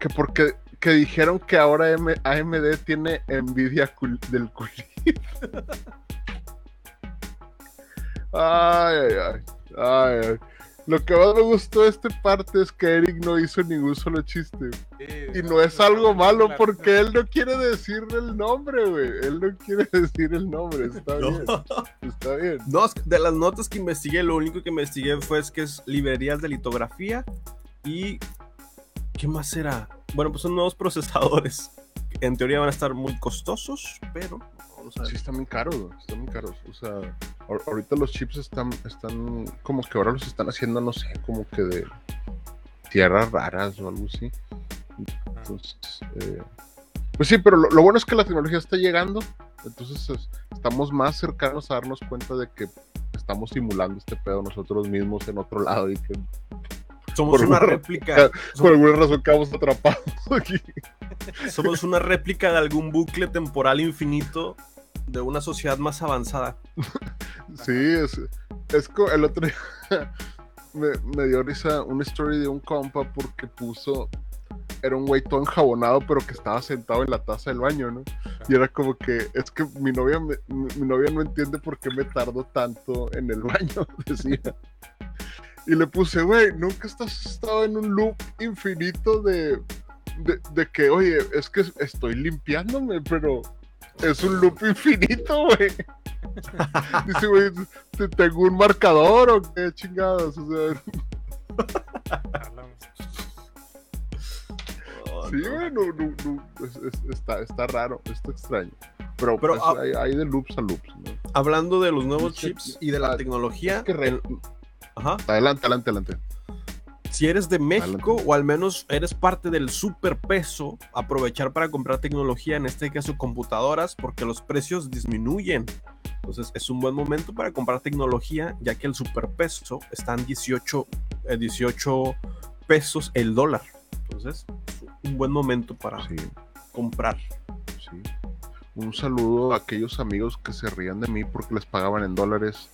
Speaker 3: Que porque que dijeron que ahora M- AMD tiene Nvidia cul- del culito. Ay, ay, ay, ay, ay. Lo que más me gustó de esta parte es que Eric no hizo ningún solo chiste.
Speaker 5: Sí,
Speaker 3: Y no es algo
Speaker 5: no,
Speaker 3: malo porque él no quiere decir el nombre, güey. Él no quiere decir el nombre. Está
Speaker 4: No.
Speaker 3: bien. Está bien.
Speaker 4: De las notas que investigué, lo único que investigué fue es que es librerías de litografía y... ¿Qué más será? Bueno, pues son nuevos procesadores. En teoría van a estar muy costosos, pero... Vamos a ver.
Speaker 3: Sí, están muy caros, están muy caros. O sea, ahor- ahorita los chips están, están como que ahora los están haciendo, no sé, como que de tierras raras o algo así. Entonces, eh, pues sí, pero lo, lo bueno es que la tecnología está llegando. Entonces es- estamos más cercanos a darnos cuenta de que estamos simulando este pedo nosotros mismos en otro lado y que
Speaker 4: Somos
Speaker 3: por
Speaker 4: una réplica.
Speaker 3: por alguna razón quedamos atrapados aquí.
Speaker 4: Somos una réplica de algún bucle temporal infinito de una sociedad más avanzada.
Speaker 3: Sí, es, es el otro día me, me dio risa una story de un compa porque puso, era un güey todo enjabonado pero que estaba sentado en la taza del baño, ¿no? Y era como que, es que mi novia, me- mi, mi novia no entiende por qué me tardo tanto en el baño, decía. Y le puse, güey, nunca estás estado en un loop infinito de, de, de que, oye, es que estoy limpiándome, pero es un loop infinito, güey. Dice, güey, ¿te- ¿tengo un marcador o qué chingados? O sea, sí, bueno, no, no, es, es, está, está raro, está extraño. Pero,
Speaker 4: Pero,
Speaker 3: pues, hay, hay de loops a loops, ¿no?
Speaker 4: Hablando de los nuevos chips y de la
Speaker 3: ah,
Speaker 4: tecnología,
Speaker 3: es que re-
Speaker 4: el- ajá.
Speaker 3: Adelante, adelante, adelante.
Speaker 4: si eres de México
Speaker 3: Adelante.
Speaker 4: o al menos eres parte del superpeso, aprovechar para comprar tecnología, en este caso computadoras, porque los precios disminuyen. Entonces es un buen momento para comprar tecnología, ya que el superpeso está en 18, eh, 18 pesos el dólar. Entonces, es un buen momento para
Speaker 3: Sí,
Speaker 4: comprar.
Speaker 3: sí. Un saludo a aquellos amigos que se rían de mí porque les pagaban en dólares.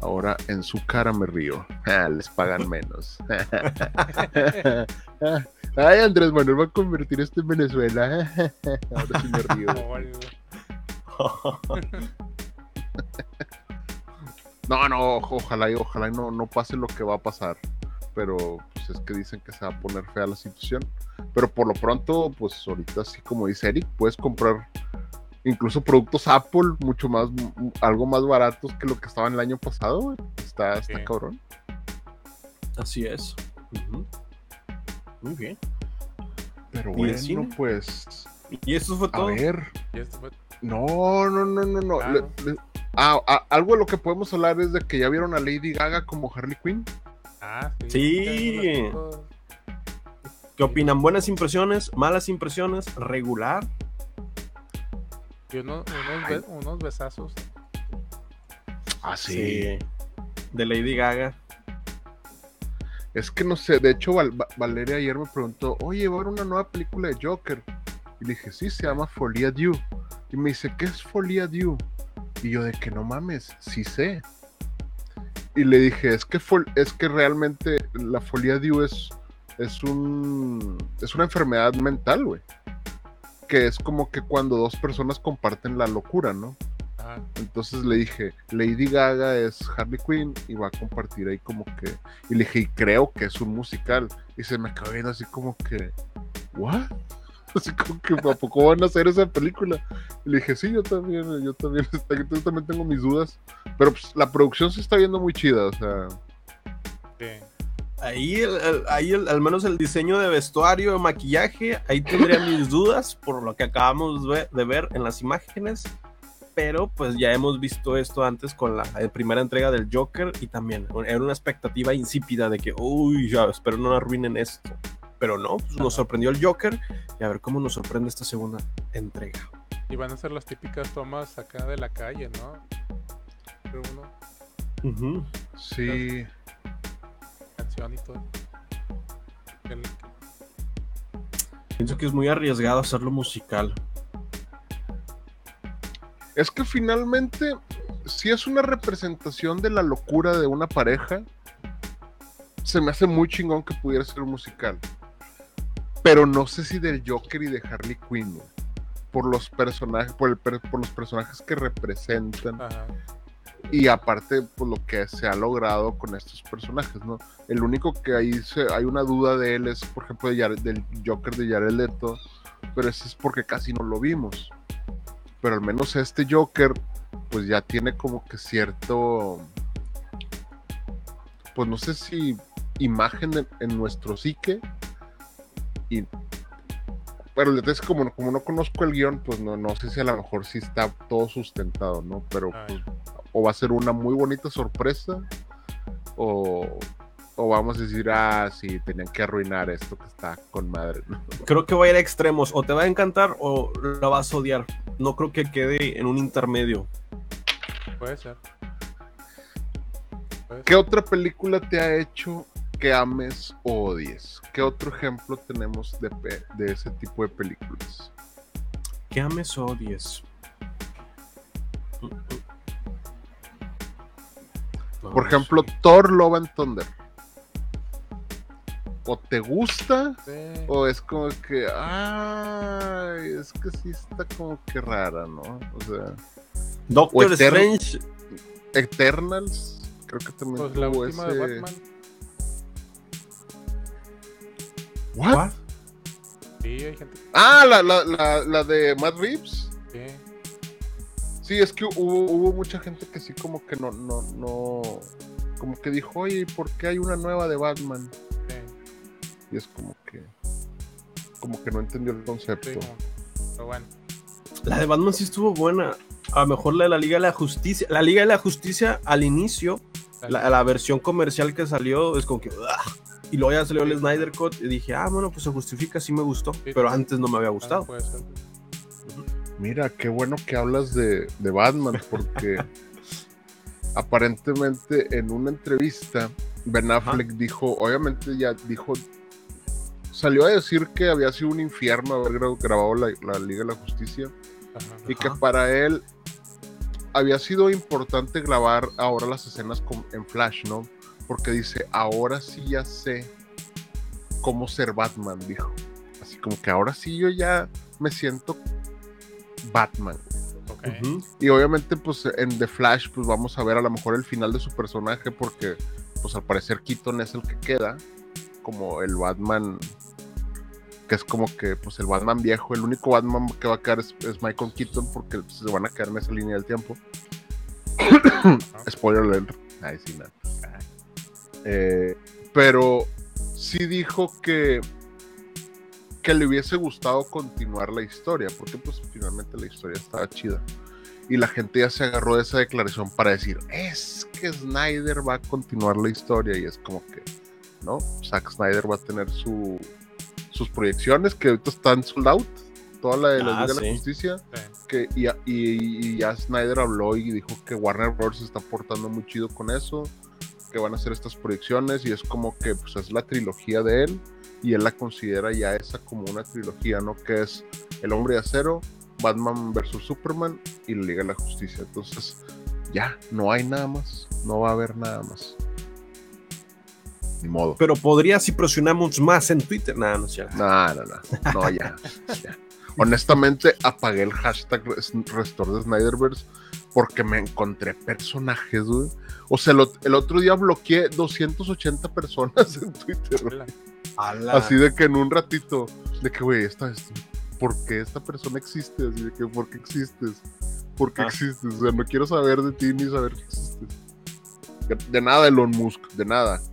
Speaker 3: Ahora en su cara me río. Ah, les pagan menos. Ay, Andrés Manuel va a convertir esto en Venezuela. Ahora sí me río. No, no, ojalá y ojalá y no, no pase lo que va a pasar. Pero pues es que dicen que se va a poner fea la situación. Pero por lo pronto, pues ahorita sí, como dice Eric, puedes comprar incluso productos Apple mucho más, algo más baratos que lo que estaban el año pasado. güey. Está, está cabrón.
Speaker 4: Así es. Muy bien.
Speaker 3: Pero
Speaker 4: ¿Y el
Speaker 3: bueno, pues
Speaker 4: Y eso fue
Speaker 3: a
Speaker 4: todo.
Speaker 3: ver.
Speaker 5: Y esto fue-
Speaker 3: No, no, no, no, no.
Speaker 5: Claro.
Speaker 3: Le- le- ah, ah, algo de lo que podemos hablar es de que ya vieron a Lady Gaga como Harley Quinn.
Speaker 5: Ah, sí.
Speaker 4: Sí. ¿Qué opinan? ¿Buenas impresiones? ¿Malas impresiones? ¿Regular?
Speaker 5: Y uno- unos, be- unos besazos.
Speaker 3: Ah,
Speaker 4: De Lady Gaga.
Speaker 3: Es que no sé, de hecho Val- Va- Valeria ayer me preguntó, oye, va a haber una nueva película de Joker. Y le dije, sí, se llama Folia Due. Y me dice, ¿qué es Folia Due? Y yo de que no mames, sí sé. Y le dije, es que fol- es que realmente la Folia Due es, es un es una enfermedad mental, güey. Que es como que cuando dos personas comparten la locura, ¿no?
Speaker 5: Ajá.
Speaker 3: Entonces le dije, Lady Gaga es Harley Quinn y va a compartir ahí como que... Y le dije, y creo que es un musical. Y se me acabó viendo así como que... ¿What? Así como que, ¿a poco van a hacer esa película? Y le dije, sí, yo también, yo también, yo también tengo mis dudas. Pero pues la producción se está viendo muy chida, o sea...
Speaker 4: Ahí, el- el- ahí el- al menos el diseño de vestuario, de maquillaje, ahí tendría mis dudas por lo que acabamos de ver en las imágenes. Pero pues ya hemos visto esto antes con la eh, primera entrega del Joker y también era una expectativa insípida de que, uy, ya espero no arruinen esto. Pero no, pues, nos sorprendió el Joker y a ver cómo nos sorprende esta segunda entrega.
Speaker 5: Y van a ser las típicas tomas acá de la calle, ¿no? Pero uno,
Speaker 4: Ujú.
Speaker 3: Sí,
Speaker 5: y todo. El-
Speaker 4: Pienso que es muy arriesgado hacerlo musical.
Speaker 3: es que finalmente, si es una representación de la locura de una pareja, se me hace muy chingón que pudiera ser un musical. Pero no sé si del Joker y de Harley Quinn, por los personajes, por, el per- por los personajes que representan
Speaker 5: Ajá.
Speaker 3: Y aparte por lo que se ha logrado con estos personajes, ¿no? El único que ahí hay una duda de él es, por ejemplo, del Joker de Jared Leto, pero ese es porque casi no lo vimos. Pero al menos este Joker, pues ya tiene como que cierto, pues no sé si imagen en, en nuestro psique y pero el detalle es que como, como no conozco el guion, pues no, no sé si a lo mejor sí está todo sustentado, ¿no? Pero pues, o va a ser una muy bonita sorpresa, o, o vamos a decir, ah, sí, tenían que arruinar esto que está con madre, ¿no?
Speaker 4: Creo que va a ir a extremos. O te va a encantar o la vas a odiar. No creo que quede en un intermedio.
Speaker 5: Puede ser. Puede
Speaker 3: ¿Qué otra película te ha hecho que ames o odies? ¿Qué otro ejemplo tenemos de, de ese tipo de películas?
Speaker 4: Que ames o odies. No
Speaker 3: Por
Speaker 4: lo
Speaker 3: ejemplo. Thor Love and Thunder. ¿O te gusta? O es como que, ay, es que sí está como que rara, ¿no? O sea,
Speaker 4: Doctor
Speaker 3: o Etern-
Speaker 4: Strange.
Speaker 3: Eternals, creo que también
Speaker 5: Pues la
Speaker 3: tuvo
Speaker 5: última
Speaker 3: ese...
Speaker 5: de Batman.
Speaker 3: ¿What?
Speaker 4: ¿What?
Speaker 5: Sí, hay gente
Speaker 3: Ah, la, la, la, la de Matt Reeves.
Speaker 5: que.
Speaker 3: Sí, es que hubo, hubo mucha gente que sí como que no, no, no, como que dijo, oye, ¿por qué hay una nueva de Batman? Y es como que, como que no entendió el concepto.
Speaker 5: pero bueno.
Speaker 4: La de Batman sí estuvo buena. A lo mejor la de la Liga de la Justicia. La Liga de la Justicia al inicio, la, versión comercial que salió, es como que. Y luego ya salió el Snyder Cut y dije, ah, bueno, pues se justifica, sí me gustó. pero antes no me había gustado.
Speaker 3: Mira, qué bueno que hablas de, de Batman, porque aparentemente en una entrevista, Ben Affleck dijo, obviamente ya dijo, salió a decir que había sido un infierno haber grabado la, Liga de la Justicia y que para él había sido importante grabar ahora las escenas en Flash, ¿no? Porque dice, ahora sí ya sé cómo ser Batman, dijo. Así como que ahora sí yo ya me siento Batman. Y obviamente, pues en The Flash, pues vamos a ver a lo mejor el final de su personaje, porque, pues al parecer Keaton es el que queda, como el Batman, que es como que, pues el Batman viejo, el único Batman que va a quedar es, Michael Keaton, porque se van a quedar en esa línea del tiempo. Spoiler alert. Ay, sí, nada. Eh, pero sí dijo que que le hubiese gustado continuar la historia, porque pues finalmente la historia estaba chida. Y la gente ya se agarró de esa declaración para decir, es que Snyder va a continuar la historia y es como que, ¿no? Zack Snyder va a tener su, sus proyecciones que ahorita están sold out, toda la de la, ah, de la Justicia, que, y, y, ya Snyder habló y dijo que Warner Bros. se está portando muy chido con eso, que van a hacer estas proyecciones y es como que pues es la trilogía de él y él la considera ya esa como una trilogía, ¿no? Que es El Hombre de Acero, Batman vs. Superman y la Liga de la Justicia. Entonces, ya, no hay nada más, no va a haber nada más. Ni modo.
Speaker 4: Pero podría si presionamos más en Twitter, nada, no,
Speaker 3: no, no, no, no, ya, Honestamente, apagué el hashtag Restore de Snyderverse porque me encontré personajes, güey. O sea, el, otro día bloqueé 280 personas en Twitter. Así de que en un ratito, de que, güey, esta, ¿por qué esta persona existe? Así de que, ¿por qué existes? ¿Por qué ah. existes? O sea, no quiero saber de ti ni saber que existes. De, nada, Elon Musk, de nada.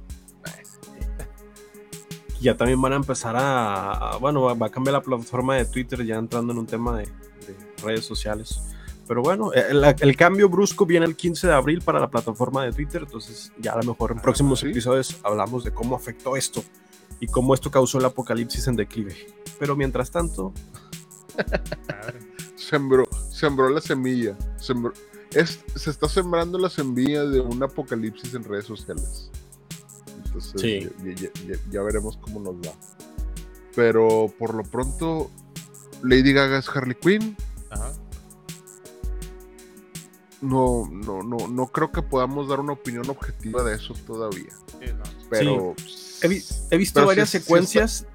Speaker 4: Ya también van a empezar a, bueno, va, a cambiar la plataforma de Twitter ya entrando en un tema de, redes sociales. Pero bueno, el, el, cambio brusco viene el 15 de abril para la plataforma de Twitter, entonces ya a lo mejor en ah, próximos episodios hablamos de cómo afectó esto y cómo esto causó el apocalipsis en declive. Pero mientras tanto...
Speaker 3: sembró, sembró la semilla. se está sembrando la semilla de un apocalipsis en redes sociales. Entonces ya, veremos cómo nos va. Pero por lo pronto, Lady Gaga es Harley Quinn. No, no, no, no creo que podamos dar una opinión objetiva de eso todavía. Pero
Speaker 4: he, visto varias secuencias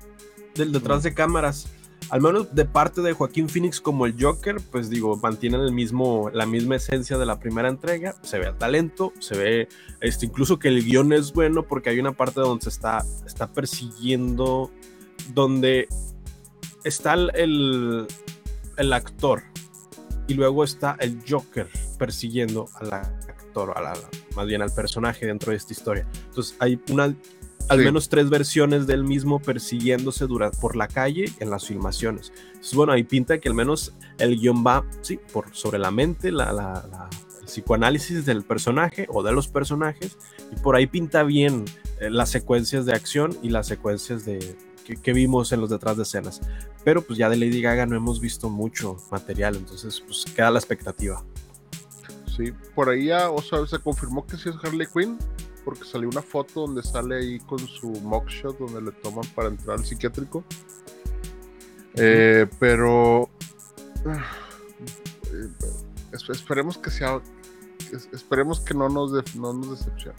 Speaker 4: del detrás de cámaras. Al menos de parte de Joaquín Phoenix como el Joker, pues digo, mantienen el mismo, la misma esencia de la primera entrega. Se ve el talento, se ve este, incluso que el guion es bueno porque hay una parte donde se está, está persiguiendo, donde está el, el actor y luego está el Joker persiguiendo al actor, a más bien al personaje dentro de esta historia. Entonces hay una al menos tres versiones del mismo persiguiéndose por la calle en las filmaciones. Entonces, bueno, ahí pinta que al menos el guion va, sí, por sobre la mente, la, el psicoanálisis del personaje o de los personajes, y por ahí pinta bien eh, las secuencias de acción y las secuencias de, que, vimos en los detrás de escenas. Pero pues ya de Lady Gaga no hemos visto mucho material, entonces pues queda la expectativa.
Speaker 3: Sí, por ahí ya, o sea, se confirmó que sí es Harley Quinn, porque salió una foto donde sale ahí con su mugshot donde le toman para entrar al psiquiátrico. Eh, pero eh, esperemos que sea esperemos que no nos, no nos decepcione.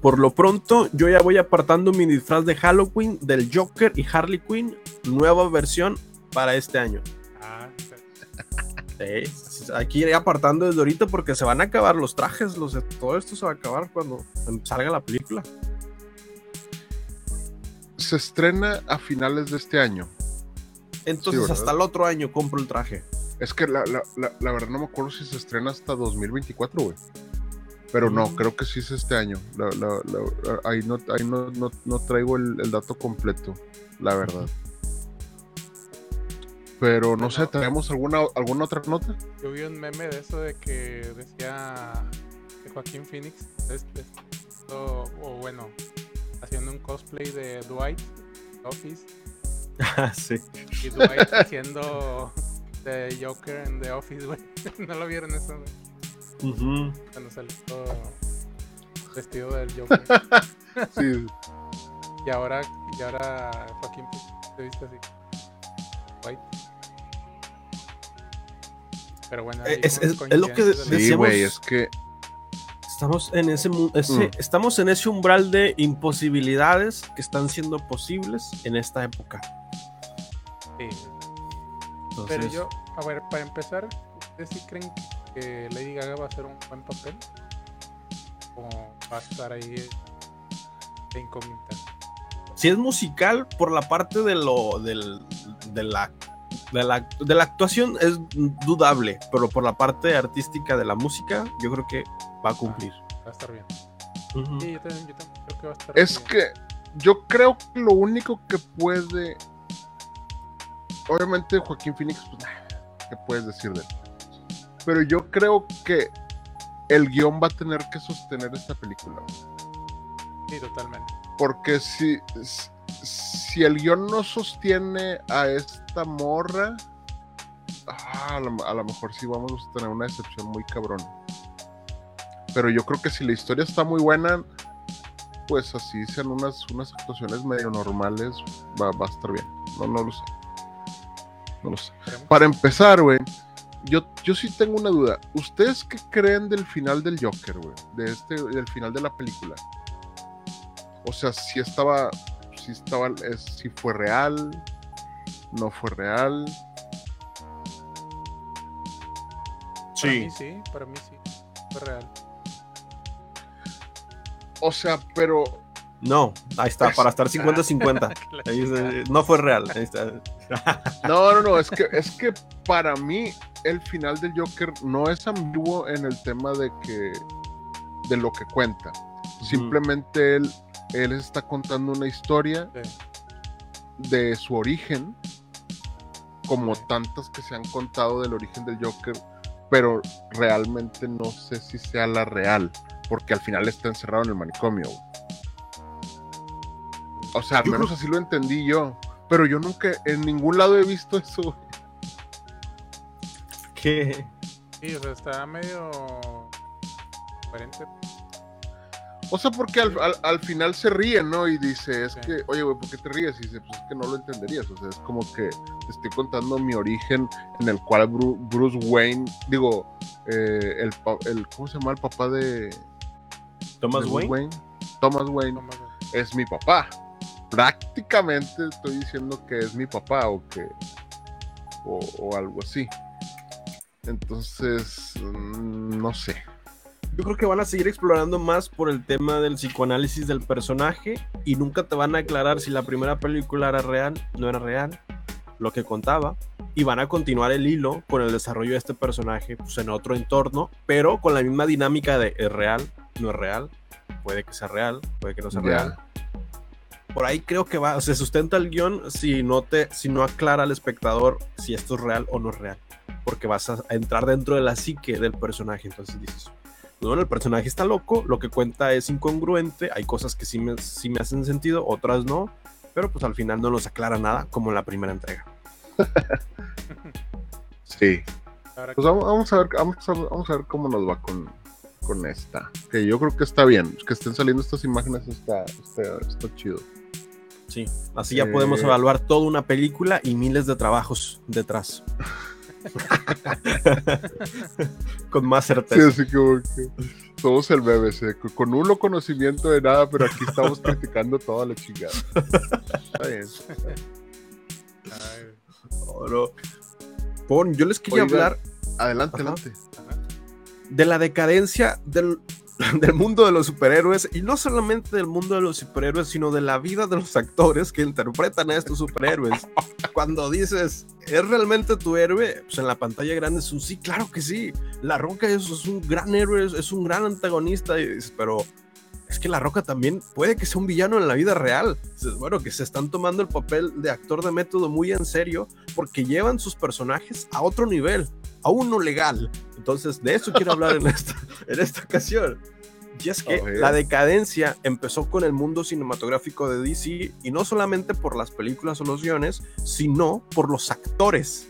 Speaker 4: Por lo pronto, yo ya voy apartando mi disfraz de Halloween del Joker y Harley Quinn, nueva versión para este año. Ah, aquí iré apartando desde ahorita porque se van a acabar los trajes, los, todo esto se va a acabar cuando salga la película.
Speaker 3: Se estrena a finales de este año.
Speaker 4: Entonces hasta el otro año compro el traje.
Speaker 3: Es que la, verdad no me acuerdo si se estrena hasta 2024, güey. Pero no, creo que sí es este año. ahí no, ahí no, no, traigo el, dato completo, la verdad. Pero no sé, ¿tenemos alguna, alguna otra nota?
Speaker 5: Yo vi un meme de eso de que decía que Joaquín Phoenix, o, bueno, haciendo un cosplay de Dwight, Office.
Speaker 4: Ah, sí.
Speaker 5: Y Dwight haciendo de Joker en The Office, güey. ¿No lo vieron eso, güey? Cuando salió todo vestido del Joker.
Speaker 3: sí.
Speaker 5: Y ahora, y ahora Joaquín se viste así. White. Pero bueno,
Speaker 4: eh, es, es, es, lo que decíamos. Sí,
Speaker 3: güey, es que
Speaker 4: estamos en ese, ese mm. estamos en ese umbral de imposibilidades que están siendo posibles en esta época.
Speaker 5: Sí. Pero yo, a ver, para empezar, ¿ustedes sí creen que Lady Gaga va a hacer un buen papel? ¿O va a estar ahí de incógnita?
Speaker 4: Si es musical, por la parte de lo del, de, la, de, la, de la actuación es dudable, pero por la parte artística de la música, yo creo que va a cumplir.
Speaker 5: va a estar bien. Sí, yo también, yo también creo que va a estar
Speaker 3: es bien. Es que yo creo que lo único que puede obviamente Joaquín Phoenix, pues, ¿qué puedes decir de él? Pero yo creo que el guion va a tener que sostener esta película.
Speaker 5: Sí, totalmente.
Speaker 3: Porque si, si el guion no sostiene a esta morra, ah, a, lo, mejor sí vamos a tener una decepción muy cabrón. Pero yo creo que si la historia está muy buena, pues así sean unas, unas actuaciones medio normales, va, va a estar bien. No, no lo sé. No lo sé. Para empezar, güey, yo, yo sí tengo una duda. ¿Ustedes qué creen del final del Joker, güey? De este, del final de la película. O sea, si estaba, si estaba, si fue real, no fue real.
Speaker 5: Sí. Para mí sí, para mí sí, fue real.
Speaker 3: O sea, pero
Speaker 4: no, ahí está, para estar 50-50. no fue real.
Speaker 3: no, no, no, es que, es que para mí el final del Joker no es ambiguo en el tema de que de lo que cuenta. Simplemente él, él está contando una historia de su origen, como tantas que se han contado del origen del Joker, pero realmente no sé si sea la real, porque al final está encerrado en el manicomio. O sea, al menos así lo entendí yo. Pero yo nunca, en ningún lado he visto eso.
Speaker 4: ¿Qué?
Speaker 5: Sí, o sea, está medio coherente.
Speaker 3: O sea, porque al, final se ríe, ¿no? Y dice, es que, oye, güey, ¿por qué te ríes? Y dice, pues es que no lo entenderías. O sea, es como que te estoy contando mi origen en el cual Bruce Wayne, digo, eh, el, el, ¿cómo se llama el papá de...
Speaker 4: Thomas Wayne?
Speaker 3: Thomas Wayne es mi papá prácticamente estoy diciendo que es mi papá o que o, algo así. Entonces, mm, no sé.
Speaker 4: Yo creo que van a seguir explorando más por el tema del psicoanálisis del personaje y nunca te van a aclarar si la primera película era real, no era real, lo que contaba. Y van a continuar el hilo con el desarrollo de este personaje pues, en otro entorno, pero con la misma dinámica de es real, no es real, puede que sea real, puede que no sea real por ahí creo que va, se sustenta el guion si no te, si no aclara al espectador si esto es real o no es real. Porque vas a entrar dentro de la psique del personaje. Entonces dices, bueno, el personaje está loco, lo que cuenta es incongruente, hay cosas que sí me, sí me hacen sentido, otras no, pero pues al final no nos aclara nada como en la primera entrega.
Speaker 3: sí. Pues vamos, a ver, vamos a, vamos a ver cómo nos va con, con esta. Que yo creo que está bien. Que estén saliendo estas imágenes está, está, está chido.
Speaker 4: Sí, así ya podemos eh. evaluar toda una película y miles de trabajos detrás. con más certeza.
Speaker 3: Sí, así como que somos el BBC, con nulo conocimiento de nada, pero aquí estamos criticando toda la chingada. Está bien.
Speaker 4: Pon, yo les quería hablar.
Speaker 3: Adelante, adelante.
Speaker 4: De la decadencia del del mundo de los superhéroes y no solamente del mundo de los superhéroes, sino de la vida de los actores que interpretan a estos superhéroes. Cuando dices, ¿es realmente tu héroe? Pues en la pantalla grande es un sí, claro que sí. La Roca es, es un gran héroe, es un gran antagonista, pero es que La Roca también puede que sea un villano en la vida real. Bueno, que se están tomando el papel de actor de método muy en serio porque llevan sus personajes a otro nivel, a uno legal. Entonces, de eso quiero hablar en esta, en esta ocasión. Y es que la decadencia empezó con el mundo cinematográfico de DC y no solamente por las películas o los guiones, sino por los actores.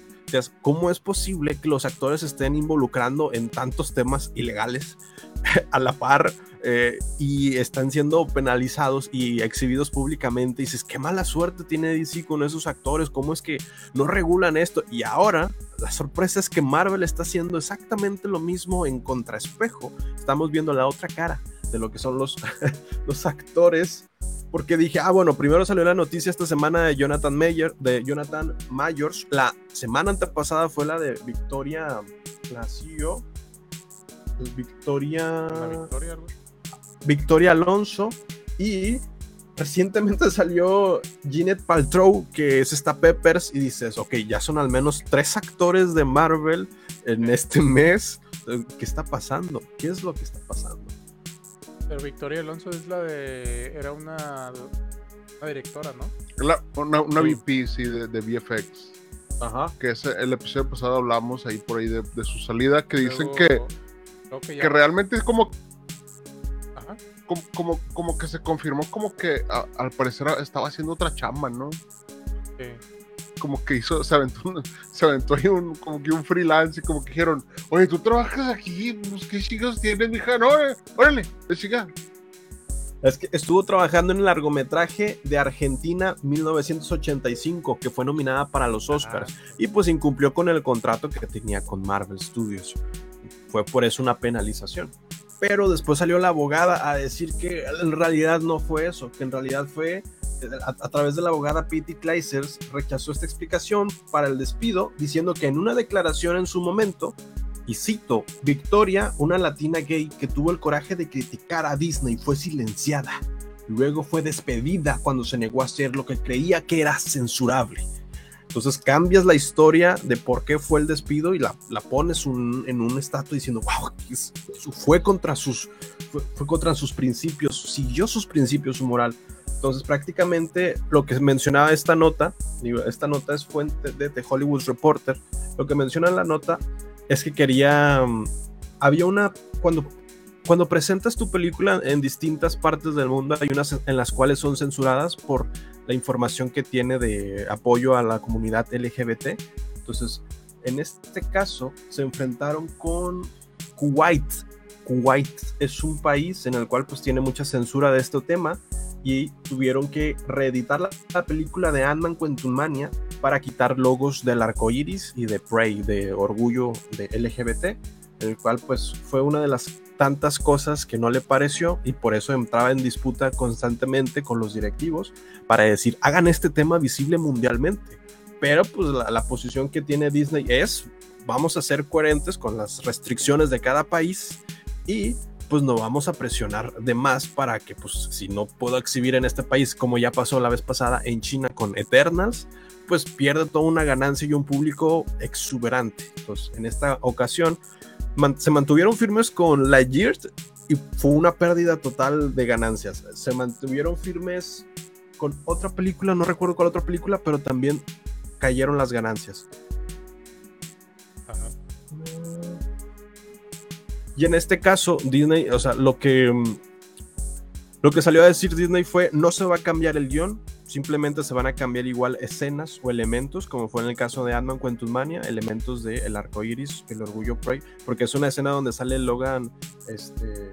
Speaker 4: ¿Cómo es posible que los actores estén involucrando en tantos temas ilegales a la par eh, y están siendo penalizados y exhibidos públicamente? Y dices, qué mala suerte tiene DC con esos actores, ¿cómo es que no regulan esto? Y ahora la sorpresa es que Marvel está haciendo exactamente lo mismo en contraespejo. Estamos viendo la otra cara de lo que son los, los actores porque dije, ah, bueno, primero salió la noticia esta semana de Jonathan Mayer, de Jonathan Mayors. La semana antepasada fue la de Victoria Placio. Victoria. Victoria, Victoria Alonso. Y recientemente salió Jeanette Paltrow, que es esta Peppers, y dices, ok, ya son al menos tres actores de Marvel en este mes. ¿Qué está pasando? ¿Qué es lo que está pasando?
Speaker 5: Pero Victoria Alonso es la de. Era una, una directora, ¿no?
Speaker 3: una, una VP, sí, de, de, VFX. Ajá. Que es el episodio pasado hablamos ahí por ahí de, de su salida, que dicen que. Que, realmente es como. Ajá. Como, como, como, que se confirmó como que al parecer estaba haciendo otra chamba, ¿no? Sí como que hizo, se aventó, se aventó ahí un, como que un freelance y como que dijeron, oye, tú trabajas aquí, pues, ¿qué chicos tienes, mija? No, órale, chica.
Speaker 4: Es que estuvo trabajando en el largometraje de Argentina 1985, que fue nominada para los Oscars, y pues incumplió con el contrato que tenía con Marvel Studios. Fue por eso una penalización. Pero después salió la abogada a decir que en realidad no fue eso, que en realidad fue a, través de la abogada Pity Kleisers, rechazó esta explicación para el despido, diciendo que en una declaración en su momento, y cito, Victoria, una latina gay que tuvo el coraje de criticar a Disney, fue silenciada. Luego fue despedida cuando se negó a hacer lo que creía que era censurable. Entonces cambias la historia de por qué fue el despido y la, la pones en un estatus diciendo, wow, fue contra, sus, fue contra sus principios, siguió sus principios, su moral. Entonces, prácticamente lo que mencionaba esta nota, esta nota es fuente de The Hollywood Reporter, lo que menciona en la nota es que quería, mm, había una, cuando, cuando presentas tu película en distintas partes del mundo, hay unas en las cuales son censuradas por la información que tiene de apoyo a la comunidad LGBT. Entonces, en este caso, se enfrentaron con Kuwait. Kuwait es un país en el cual pues tiene mucha censura de este tema y tuvieron que reeditar la, película de Ant-Man Quantumania para quitar logos del arco iris y de Prey, de orgullo de LGBT, el cual pues fue una de las tantas cosas que no le pareció y por eso entraba en disputa constantemente con los directivos para decir hagan este tema visible mundialmente. Pero pues la, la posición que tiene Disney es vamos a ser coherentes con las restricciones de cada país y pues no vamos a presionar de más para que, pues, si no puedo exhibir en este país, como ya pasó la vez pasada en China con Eternals, pues pierde toda una ganancia y un público exuberante. Entonces, en esta ocasión, se mantuvieron firmes con Lightyear y fue una pérdida total de ganancias. Se mantuvieron firmes con otra película, no recuerdo cuál otra película, pero también cayeron las ganancias. Y en este caso, Disney, o sea, lo que, mm, lo que salió a decir Disney fue, no se va a cambiar el guion, simplemente se van a cambiar igual escenas o elementos, como fue en el caso de Ant-Man Quantumania, elementos del el arco iris, el orgullo Prey, porque es una escena donde sale Logan, este,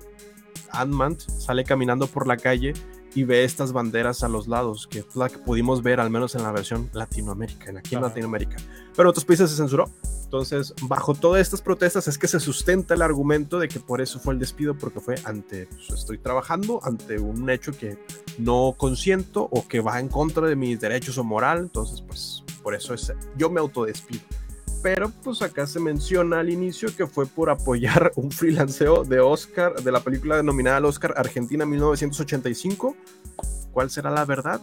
Speaker 4: Ant-Man, sale caminando por la calle y ve estas banderas a los lados, que es la que pudimos ver al menos en la versión Latinoamérica, aquí en Latinoamérica. Pero en otros países se censuró. Entonces, bajo todas estas protestas es que se sustenta el argumento de que por eso fue el despido, porque fue ante, pues, estoy trabajando ante un hecho que no consiento o que va en contra de mis derechos o moral, entonces, pues, por eso es, yo me autodespido. Pero pues acá se menciona al inicio que fue por apoyar un freelanceo de Oscar, de la película denominada al Oscar Argentina 1985. ¿Cuál será la verdad?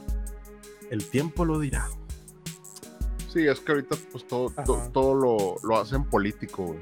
Speaker 4: El tiempo lo dirá.
Speaker 3: Sí, es que ahorita pues todo, todo lo, lo, hacen político, güey.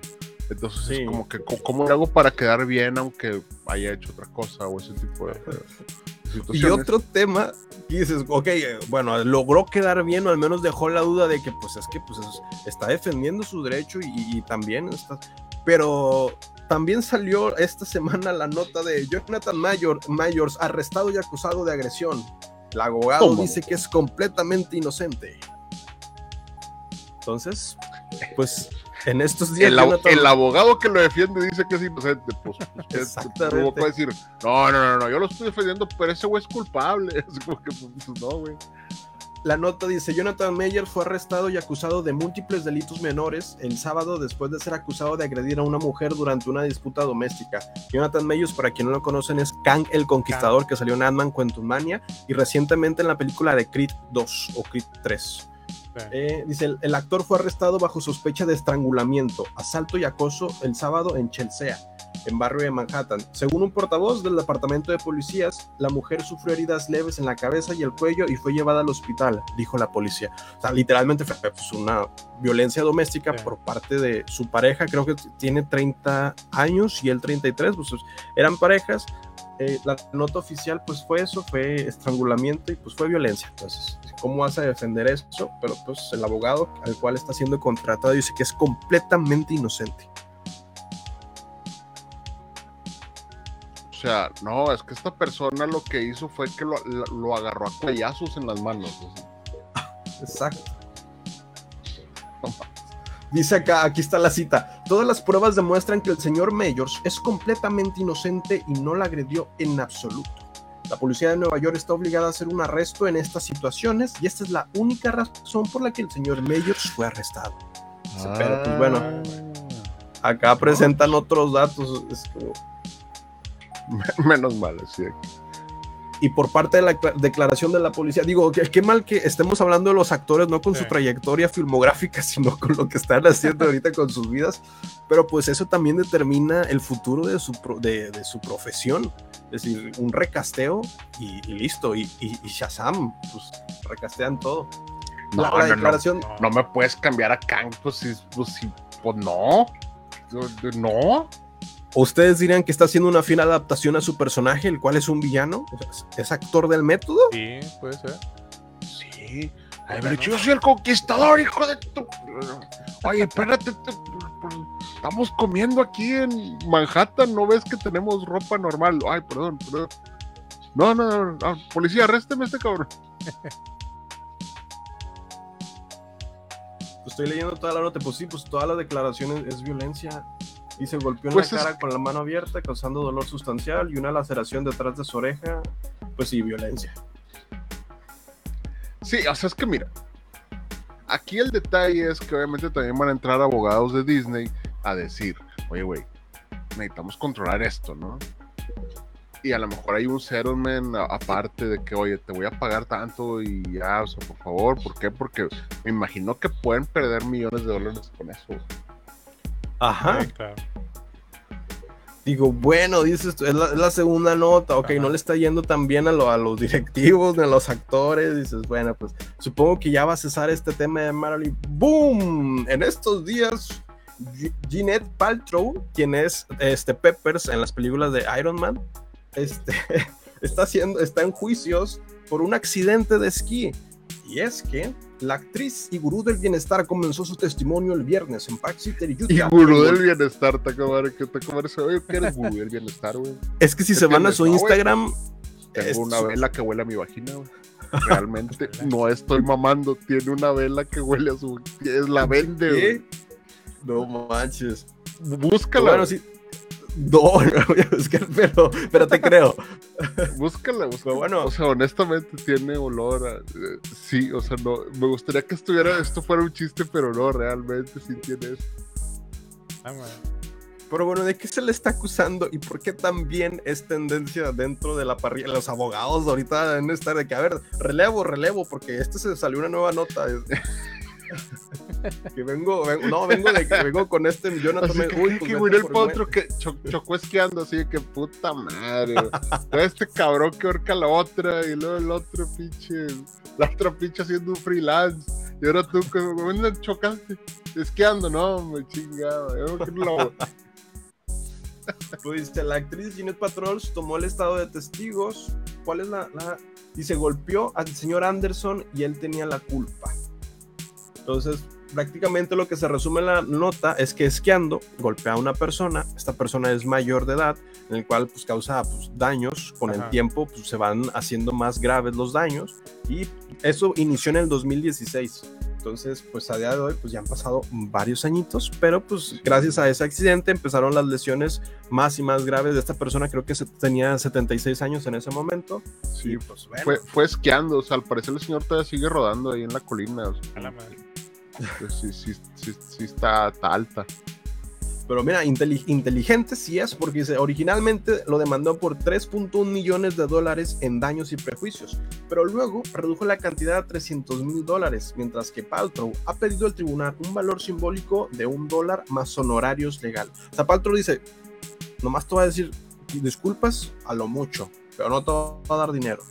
Speaker 3: Entonces es como que, ¿cómo hago para quedar bien aunque haya hecho otra cosa o ese tipo de?
Speaker 4: Y otro tema, y dices, ok, bueno, logró quedar bien o al menos dejó la duda de que pues es que pues está defendiendo su derecho y, también está... Pero también salió esta semana la nota de Jonathan Mayor, Mayors arrestado y acusado de agresión. El abogado dice que es completamente inocente. Entonces, pues en estos días.
Speaker 3: El, abogado que lo defiende dice que es inocente. Pues, pues Exactamente. puede decir, no, no, no, no, yo lo estoy defendiendo, pero ese güey es culpable. Es como que, pues, no, güey.
Speaker 4: La nota dice, Jonathan Meyer fue arrestado y acusado de múltiples delitos menores el sábado después de ser acusado de agredir a una mujer durante una disputa doméstica. Jonathan Meyer, para quien no lo conocen, es Kang el Conquistador que salió en Ant-Man Quantumania y recientemente en la película de Creed 2 o Creed 3. Eh, dice, el, actor fue arrestado bajo sospecha de estrangulamiento, asalto y acoso el sábado en Chelsea, en barrio de Manhattan. Según un portavoz del departamento de policías, la mujer sufrió heridas leves en la cabeza y el cuello y fue llevada al hospital, dijo la policía. O sea, literalmente fue pues, una violencia doméstica por parte de su pareja, creo que tiene 30 años y él 33, pues eran parejas, eh, la nota oficial pues fue eso, fue estrangulamiento y pues fue violencia. Entonces, ¿cómo vas a defender eso? Pero pues el abogado al cual está siendo contratado dice que es completamente inocente.
Speaker 3: O sea, no, es que esta persona lo que hizo fue que lo, agarró a cuellazos en las manos.
Speaker 4: Exacto. Dice acá, aquí está la cita. Todas las pruebas demuestran que el señor Mayors es completamente inocente y no la agredió en absoluto. La policía de Nueva York está obligada a hacer un arresto en estas situaciones y esta es la única razón por la que el señor Mayors fue arrestado. Pero pues bueno, acá presentan otros datos.
Speaker 3: Menos mal, sí
Speaker 4: y por parte de la declaración de la policía, digo, qué, mal que estemos hablando de los actores, no con su trayectoria filmográfica, sino con lo que están haciendo ahorita con sus vidas, pero pues eso también determina el futuro de su, de, su profesión, es decir, un recasteo y, listo, y, y, Shazam, pues recastean todo.
Speaker 3: No, la, declaración... no, me puedes cambiar a Kang, pues, pues, pues no, no.
Speaker 4: ¿Ustedes dirían que está haciendo una fiel adaptación a su personaje, el cual es un villano? ¿Es actor del método?
Speaker 5: Sí, puede ser.
Speaker 3: Sí. Ay, pero yo soy el conquistador, hijo de tu. Oye, espérate, estamos comiendo aquí en Manhattan, ¿no ves que tenemos ropa normal? Ay, perdón, perdón. No, no, no, policía, arrésteme a este cabrón.
Speaker 4: Estoy leyendo toda la nota, pues sí, pues toda la declaración es violencia y se golpeó en pues la cara con la mano abierta, causando dolor sustancial y una laceración detrás de su oreja. Pues sí, violencia.
Speaker 3: Sí, o sea, es que mira, aquí el detalle es que obviamente también van a entrar abogados de Disney a decir, oye, güey, necesitamos controlar esto, ¿no? Y a lo mejor hay un settlement aparte de que, oye, te voy a pagar tanto y ya, o sea, por favor, ¿por qué? Porque me imagino que pueden perder millones de dólares con eso.
Speaker 4: Ajá. Digo, bueno, dices, es la, es la segunda nota, ok, no le está yendo tan bien a, a los directivos ni a los actores, dices, bueno, pues supongo que ya va a cesar este tema de Marilyn. ¡Boom! En estos días, Jeanette Paltrow, quien es este, Peppers en las películas de Iron Man, este, está, haciendo, está en juicios por un accidente de esquí. Y es que la actriz y gurú del bienestar comenzó su testimonio el viernes en Park City,
Speaker 3: Utah. Y gurú del bienestar, te acabaré que te acabaré Oye, ¿qué eres gurú del bienestar, güey?
Speaker 4: Es que si se van a su Instagram.
Speaker 3: tengo una vela que huele a mi vagina, güey. Realmente no estoy mamando. Tiene una vela que huele a su. Es la vende, güey.
Speaker 4: No manches.
Speaker 3: Búscala. Bueno, sí.
Speaker 4: No, no voy a buscar, pero, pero te creo.
Speaker 3: Búscala, búscala. Bueno, o sea, honestamente tiene olor a. Eh, sí, o sea, no. Me gustaría que estuviera, esto fuera un chiste, pero no, realmente sí tiene eso.
Speaker 4: Ah, pero bueno, ¿de qué se le está acusando y por qué también es tendencia dentro de la parrilla? Los abogados ahorita en estar de que, a ver, relevo, relevo, porque este se salió una nueva nota. que vengo, no, vengo de que vengo con este Jonathan.
Speaker 3: Así que, uy, que Gwyneth Paltrow que chocó esquiando, así que puta madre. este cabrón que orca la otra y luego el otro pinche, la otra pinche haciendo un freelance. Y ahora tú, ¿dónde chocaste? Esquiando, no, me chingaba. Yo
Speaker 4: pues la actriz Jeanette Patrols tomó el estado de testigos. ¿Cuál es la, Y se golpeó al señor Anderson y él tenía la culpa. Entonces, prácticamente lo que se resume en la nota es que esquiando golpea a una persona, esta persona es mayor de edad, en el cual pues causa pues, daños, con el tiempo pues, se van haciendo más graves los daños y eso inició en el 2016. Entonces, pues a día de hoy, pues ya han pasado varios añitos, pero pues gracias a ese accidente empezaron las lesiones más y más graves de esta persona. Creo que tenía 76 años en ese momento.
Speaker 3: Sí, pues fue, fue esquiando, o sea, al parecer el señor todavía sigue rodando ahí en la colina. a la madre. Pues sí, sí, sí, sí está, alta.
Speaker 4: Pero mira, inteligente sí es, porque dice, originalmente lo demandó por 3.1 millones de dólares en daños y prejuicios, pero luego redujo la cantidad a 300 mil dólares, mientras que Paltrow ha pedido al tribunal un valor simbólico de un dólar más honorarios legal. O sea, Paltrow dice, nomás te voy a decir disculpas a lo mucho, pero no te voy a dar dinero.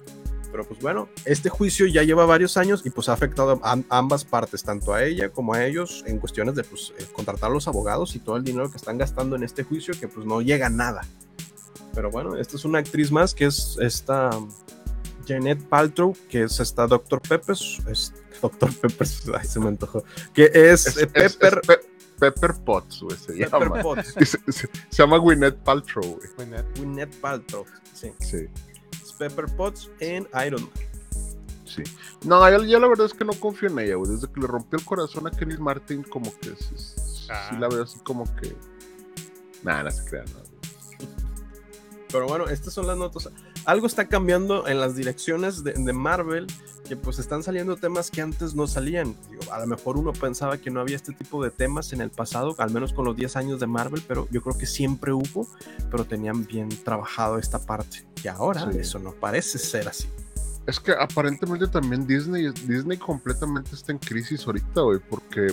Speaker 4: Pero pues bueno, este juicio ya lleva varios años y pues ha afectado a ambas partes, tanto a ella como a ellos, en cuestiones de pues eh, contratar a los abogados y todo el dinero que están gastando en este juicio que pues no llega a nada. Pero bueno, esta es una actriz más que es esta Janet Paltrow, que es esta Dr. Peppers, es Dr. Peppers, ay, se me antojó, que es, eh, Pepper...
Speaker 3: Pepper Potts, se llama. Se, llama Gwyneth Paltrow,
Speaker 4: Gwyneth Paltrow, sí.
Speaker 3: Sí.
Speaker 4: Pepper Potts en Iron Man.
Speaker 3: Sí. No, yo, la verdad es que no confío en ella, güey. Desde que le rompió el corazón a Kenny Martin, como que sí, ah. la veo así como que. Nada, no se crean,
Speaker 4: Pero bueno, estas son las notas. Algo está cambiando en las direcciones de, de Marvel que pues están saliendo temas que antes no salían. a lo mejor uno pensaba que no había este tipo de temas en el pasado, al menos con los 10 años de Marvel, pero yo creo que siempre hubo, pero tenían bien trabajado esta parte. Y ahora eso no parece ser así.
Speaker 3: Es que aparentemente también Disney, Disney completamente está en crisis ahorita, güey, porque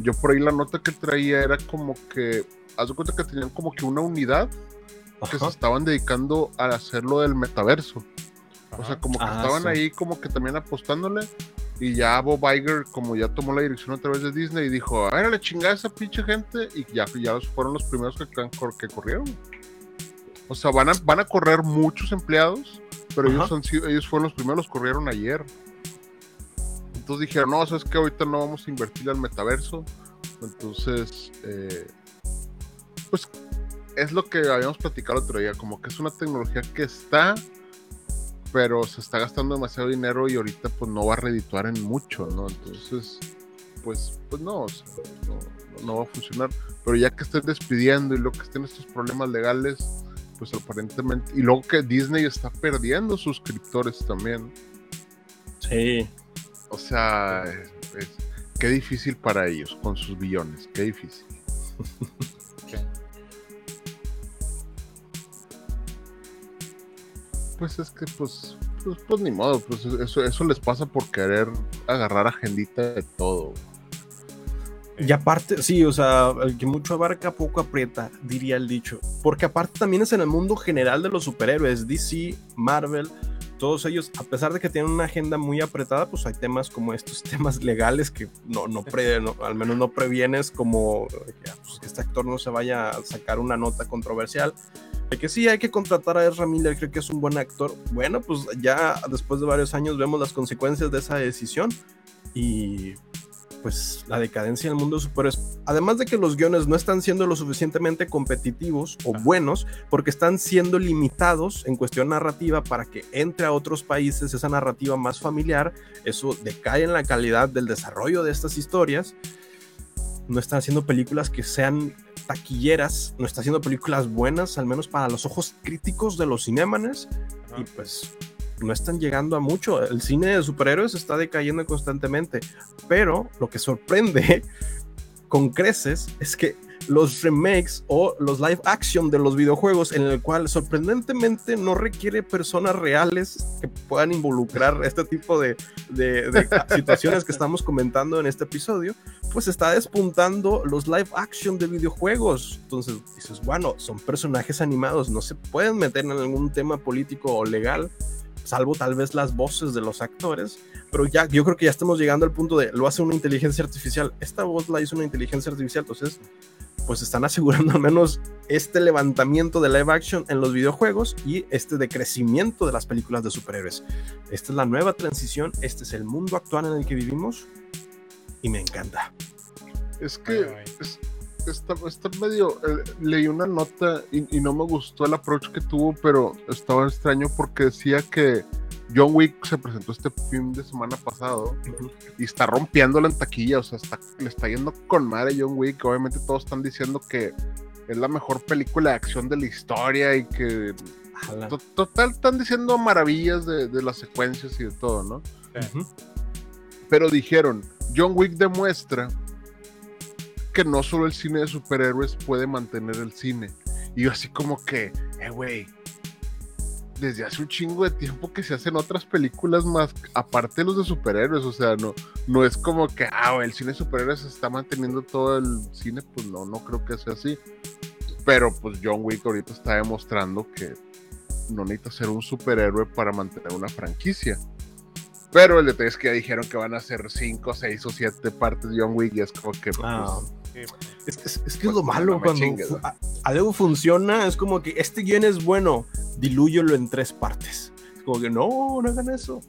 Speaker 3: yo por ahí la nota que traía era como que, haz de cuenta que tenían como que una unidad que se estaban dedicando a hacerlo del metaverso. O sea, como que ah, estaban ahí como que también apostándole. Y ya Bob Iger, como ya tomó la dirección a través de Disney, y dijo, a ver, le chingada esa pinche gente. Y ya, ya fueron los primeros que, que corrieron. O sea, van a, van a correr muchos empleados, pero ellos, han sido, ellos fueron los primeros, los corrieron ayer. Entonces dijeron, no, sabes que ahorita no vamos a invertir al metaverso. Entonces, eh, pues es lo que habíamos platicado el otro día, como que es una tecnología que está pero se está gastando demasiado dinero y ahorita pues no va a redituar en mucho, ¿no? Entonces, pues, pues no, no, va a funcionar. Pero ya que estén despidiendo y luego que estén estos problemas legales, pues aparentemente, y luego que Disney está perdiendo suscriptores también.
Speaker 4: Sí.
Speaker 3: O sea, qué difícil para ellos con sus billones, qué difícil. pues es que pues, pues, pues, ni modo, pues eso, eso les pasa por querer agarrar agendita de todo.
Speaker 4: Y aparte, sí, o sea, el que mucho abarca, poco aprieta, diría el dicho. Porque aparte también es en el mundo general de los superhéroes, DC, Marvel, todos ellos, a pesar de que tienen una agenda muy apretada, pues hay temas como estos temas legales que no, no, al menos no previenes como pues, que este actor no se vaya a sacar una nota controversial que sí hay que contratar a Ezra Miller, creo que es un buen actor. Bueno, pues ya después de varios años vemos las consecuencias de esa decisión y pues la decadencia del mundo super además de que los guiones no están siendo lo suficientemente competitivos o buenos porque están siendo limitados en cuestión narrativa para que entre a otros países esa narrativa más familiar, eso decae en la calidad del desarrollo de estas historias. No están haciendo películas que sean taquilleras, no está haciendo películas buenas, al menos para los ojos críticos de los cinémanes, y pues no están llegando a mucho. El cine de superhéroes está decayendo constantemente, pero lo que sorprende con creces es que los remakes o los live action de los videojuegos en el cual sorprendentemente no requiere personas reales que puedan involucrar este tipo de, de situaciones que estamos comentando en este episodio, pues está despuntando los live action de videojuegos. Entonces dices, bueno, son personajes animados, no se pueden meter en algún tema político o legal, salvo tal vez las voces de los actores. Pero ya, yo creo que ya estamos llegando al punto de lo hace una inteligencia artificial. Esta voz la hizo una inteligencia artificial, entonces pues están asegurando al menos este levantamiento de live action en los videojuegos y este decrecimiento de las películas de superhéroes. Esta es la nueva transición, este es el mundo actual en el que vivimos y me encanta.
Speaker 3: Es que está, medio. Eh, leí una nota y, no me gustó el approach que tuvo, pero estaba extraño porque decía que John Wick se presentó este fin de semana pasado y está rompiéndolo en taquilla, o sea, está, le está yendo con madre John Wick. Obviamente todos están diciendo que es la mejor película de acción de la historia y que total están diciendo maravillas de, las secuencias y de todo, ¿no? Pero dijeron, John Wick demuestra que no solo el cine de superhéroes puede mantener el cine. Y yo así como que, eh, güey, desde hace un chingo de tiempo que se hacen otras películas más, aparte de los de superhéroes, o sea, no, no es como que, ah, el cine de superhéroes se está manteniendo todo el cine, pues no, no creo que sea así. Pero pues John Wick ahorita está demostrando que no necesita ser un superhéroe para mantener una franquicia. Pero el detalle es que ya dijeron que van a ser 5, 6 o 7 partes de John Wick y es como que...
Speaker 4: Ah. Pues, es, es, es, que es lo malo cuando algo funciona, es como que este guion es bueno, dilúyelo en tres partes. Es como que no, no hagan eso.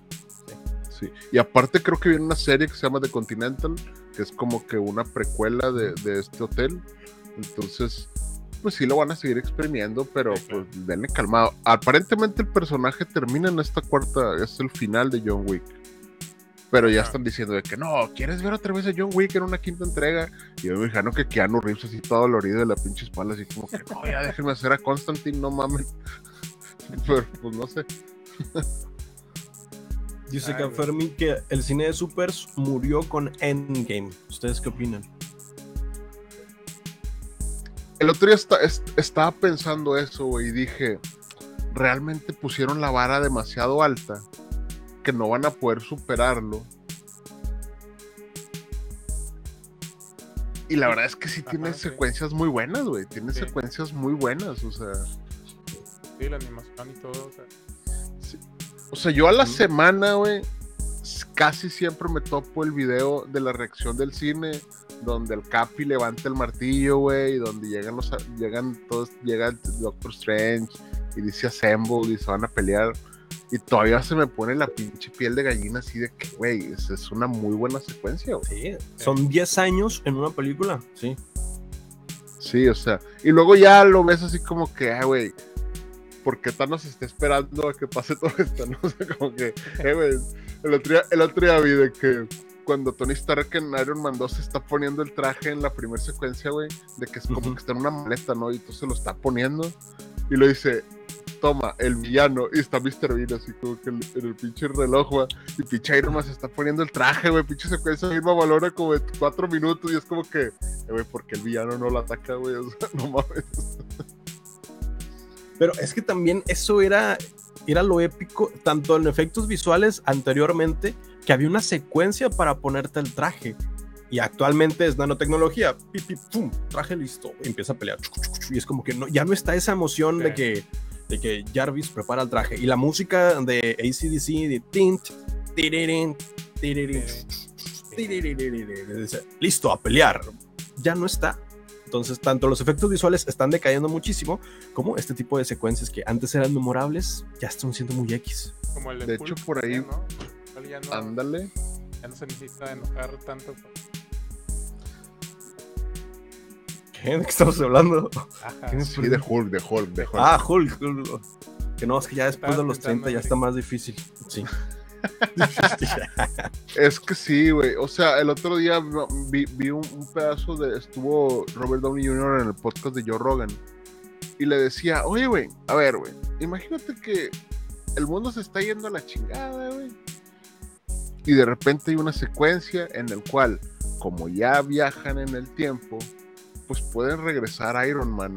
Speaker 3: Sí. Y aparte creo que viene una serie que se llama The Continental, que es como que una precuela de, de este hotel. Entonces, pues sí lo van a seguir exprimiendo, pero pues denle calmado. Aparentemente el personaje termina en esta cuarta, es el final de John Wick. Pero ya están diciendo de que no, ¿quieres ver otra vez a John Wick en una quinta entrega? Y yo me imagino que Keanu Reeves así todo dolorido de la pinche espalda, así como que no, ya déjenme hacer a Constantine, no mames. Pero pues no sé.
Speaker 4: Dice que Fermi que el cine de supers murió con Endgame. ¿Ustedes qué opinan?
Speaker 3: El otro día estaba pensando eso, y dije, realmente pusieron la vara demasiado alta, que no van a poder superarlo. Y la verdad es que sí tiene secuencias muy buenas, güey. Tiene secuencias muy buenas, o sea.
Speaker 5: Sí, la animación y todo.
Speaker 3: O sea, yo a la semana, güey, casi siempre me topo el video de la reacción del cine donde el Capi levanta el martillo, güey, y donde llegan los llegan todos, llega el Doctor Strange y dice Assemble y se van a pelear. Y todavía se me pone la pinche piel de gallina así de que, güey, es, es una muy buena secuencia, güey.
Speaker 4: Sí, son 10 años en una película, sí.
Speaker 3: Sí, o sea, y luego ya lo ves así como que, ah, güey, ¿por qué Thanos está esperando a que pase todo esto? ¿no? O sea, como que, eh, güey, el otro día, el otro día vi de que cuando Tony Stark en Iron Man 2 se está poniendo el traje en la primera secuencia, güey, de que es como que está en una maleta, ¿no? Y entonces lo está poniendo y lo dice, toma, el villano, y está Mr. Bean así como que en el, pinche reloj, güey, y pinche Iron Man se está poniendo el traje, güey, pinche secuencia misma valora como de cuatro minutos y es como que, eh, güey, porque el villano no lo ataca, güey, o sea, no mames.
Speaker 4: Pero es que también eso era, era lo épico, tanto en efectos visuales anteriormente, que había una secuencia para ponerte el traje. Y actualmente es nanotecnología, pip, pum, traje listo, empieza a pelear. Y es como que no, ya no está esa emoción de, que, que Jarvis prepara el traje. Y la música de ACDC, de tint, listo a pelear, ya no está. Entonces, tanto los efectos visuales están decayendo muchísimo, como este tipo de secuencias que antes eran memorables, ya están siendo muy X.
Speaker 3: Como el de, hecho, por ahí, Ándale.
Speaker 5: Ya no se necesita enojar tanto.
Speaker 4: ¿Qué? ¿De qué estamos hablando?
Speaker 3: Sí, de Hulk, de Hulk, de Hulk.
Speaker 4: Ah, Hulk. Que no, es que ya después de los 30 ya está más difícil. Sí.
Speaker 3: es que sí, güey. O sea, el otro día vi, vi un, pedazo de. Estuvo Robert Downey Jr. en el podcast de Joe Rogan. Y le decía, oye, güey, a ver, güey. Imagínate que el mundo se está yendo a la chingada, güey y de repente hay una secuencia en el cual, como ya viajan en el tiempo, pues pueden regresar a Iron Man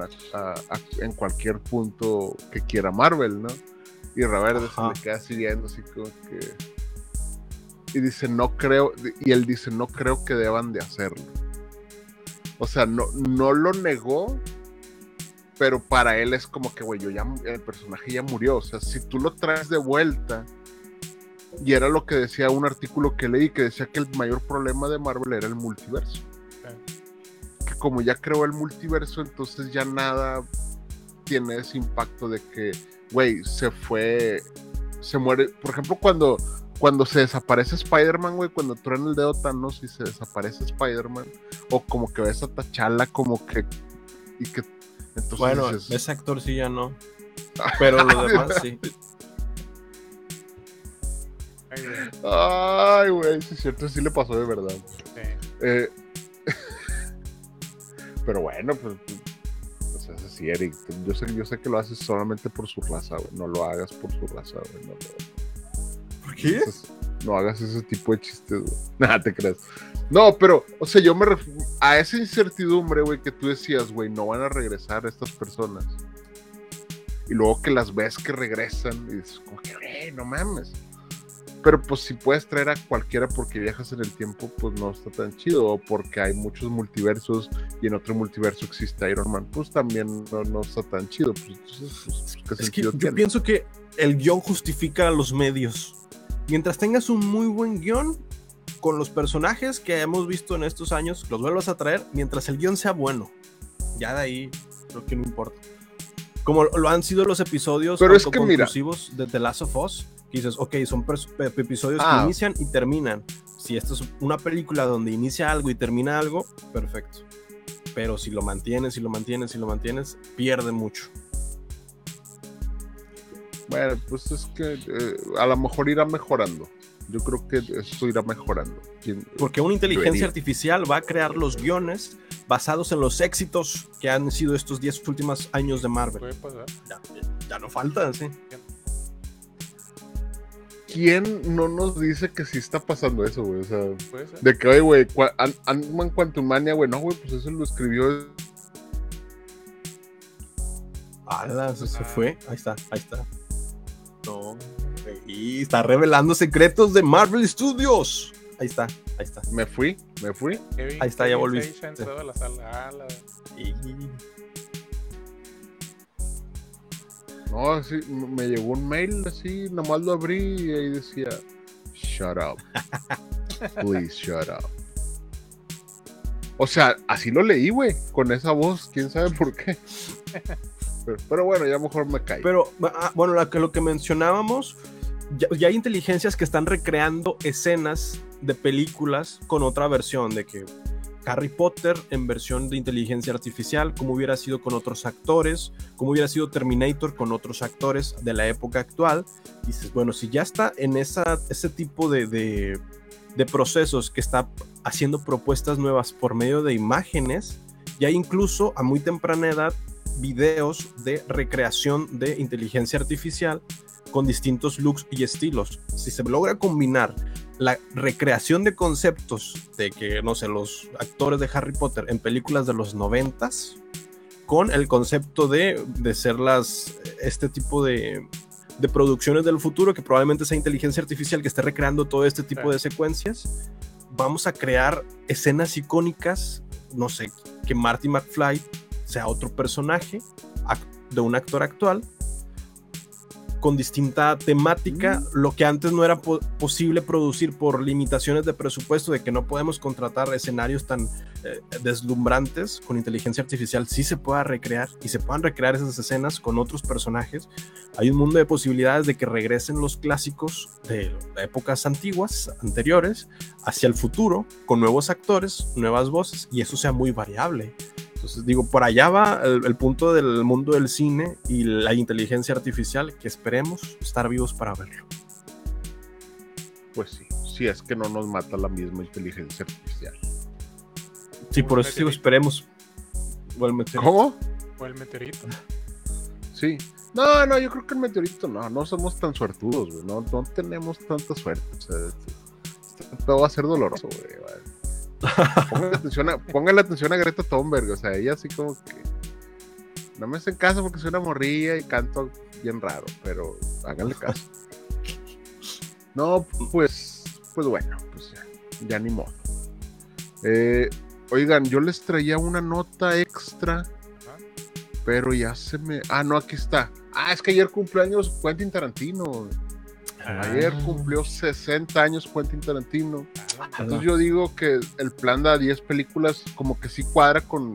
Speaker 3: en cualquier punto que quiera Marvel, ¿no? Y Reverde se le queda así viendo así como que... Y dice, no creo, y él dice, no creo que deban de hacerlo. O sea, no, no lo negó, pero para él es como que, güey, yo ya, el personaje ya murió. O sea, si tú lo traes de vuelta, y era lo que decía un artículo que leí, que decía que el mayor problema de Marvel era el multiverso. Como ya creó el multiverso, entonces ya nada tiene ese impacto de que, güey, se fue, se muere. Por ejemplo, cuando, cuando se desaparece Spider-Man, güey, cuando truena el dedo Thanos y se desaparece Spider-Man, o como que ves a Tachala como que, y que
Speaker 4: bueno, ese actor sí ya no. Pero lo demás sí.
Speaker 3: Ay, güey, sí es cierto, sí le pasó de verdad. Eh, pero bueno, pues, o sea, es así, Eric. Yo sé, yo sé que lo haces solamente por su raza, güey. No lo hagas por su raza, güey. No,
Speaker 4: ¿Por qué?
Speaker 3: no hagas ese tipo de chistes, güey. Nada, te crees. No, pero, o sea, yo me refiero a esa incertidumbre, güey, que tú decías, güey, no van a regresar estas personas. Y luego que las ves que regresan y dices, como que, güey, no mames. Pero pues si puedes traer a cualquiera porque viajas en el tiempo, pues no está tan chido. O porque hay muchos multiversos y en otro multiverso existe Iron Man, pues también no, está tan chido. Pues,
Speaker 4: pues es que yo pienso que el guion justifica los medios. Mientras tengas un muy buen guion, con los personajes que hemos visto en estos años, los vuelvas a traer mientras el guion sea bueno. Ya de ahí creo que no importa. Como lo han sido los episodios
Speaker 3: Pero es que
Speaker 4: de The Last of Us, que dices, ok, son episodios que ah. inician y terminan. Si esta es una película donde inicia algo y termina algo, perfecto. Pero si lo mantienes, y lo mantienes, y lo mantienes, pierde mucho.
Speaker 3: Bueno, pues es que eh, a lo mejor irá mejorando. Yo creo que esto irá mejorando.
Speaker 4: Porque una inteligencia artificial va a crear los guiones basados en los éxitos que han sido estos 10 últimos años de Marvel. Ya, ya, no falta, sí.
Speaker 3: ¿Quién no nos dice que sí está pasando eso, güey? O sea, de que, oye, güey, Ant-Man Quantumania, güey, no, güey, pues eso lo escribió.
Speaker 4: Ah, se fue. Ahí está, ahí está. No. Y está revelando secretos de Marvel Studios. Ahí está, ahí está.
Speaker 3: Me fui, me fui.
Speaker 4: ahí está, ya volví.
Speaker 3: No, sí, me llegó un mail así, nomás lo abrí y ahí decía, shut up. Please shut up. O sea, así lo leí, güey, con esa voz, quién sabe por qué. Pero, bueno, ya mejor me caí.
Speaker 4: Pero ah, bueno, lo que mencionábamos ya, hay inteligencias que están recreando escenas de películas con otra versión, de que Harry Potter en versión de inteligencia artificial, como hubiera sido con otros actores, como hubiera sido Terminator con otros actores de la época actual. Y dices, bueno, si ya está en esa, ese tipo de, de, de procesos que está haciendo propuestas nuevas por medio de imágenes, ya incluso a muy temprana edad videos de recreación de inteligencia artificial con distintos looks y estilos. Si se logra combinar la recreación de conceptos de que, no sé, los actores de Harry Potter en películas de los noventas, con el concepto de, de ser las, este tipo de, de producciones del futuro, que probablemente sea inteligencia artificial que esté recreando todo este tipo de secuencias, vamos a crear escenas icónicas, no sé, que Marty McFly sea otro personaje de un actor actual con distinta temática, mm. lo que antes no era posible producir por limitaciones de presupuesto, de que no podemos contratar escenarios tan eh, deslumbrantes con inteligencia artificial, sí se pueda recrear y se puedan recrear esas escenas con otros personajes. Hay un mundo de posibilidades de que regresen los clásicos de épocas antiguas, anteriores, hacia el futuro, con nuevos actores, nuevas voces, y eso sea muy variable. Entonces digo, por allá va el, punto del mundo del cine y la inteligencia artificial que esperemos estar vivos para verlo.
Speaker 3: Pues sí, si es que no nos mata la misma inteligencia artificial.
Speaker 4: Sí, por eso digo, esperemos.
Speaker 3: ¿Cómo?
Speaker 5: O el meteorito.
Speaker 3: Sí. No, no, yo creo que el meteorito no, no somos tan suertudos, güey. No, no tenemos tanta suerte. O sea, todo va a ser doloroso, güey. Pónganle atención, a, atención a Greta Thunberg, o sea, ella así como que. No me hacen caso porque soy una morrilla y canto bien raro, pero háganle caso. No, pues, pues bueno, pues ya, ni modo. Eh, Oigan, yo les traía una nota extra, pero ya se me. Ah, no, aquí está. Ah, es que ayer cumpleaños Quentin Tarantino. Ayer
Speaker 4: Ah.
Speaker 3: cumplió 60 años Quentin Tarantino. Entonces yo digo que el plan de 10 películas como que sí cuadra con...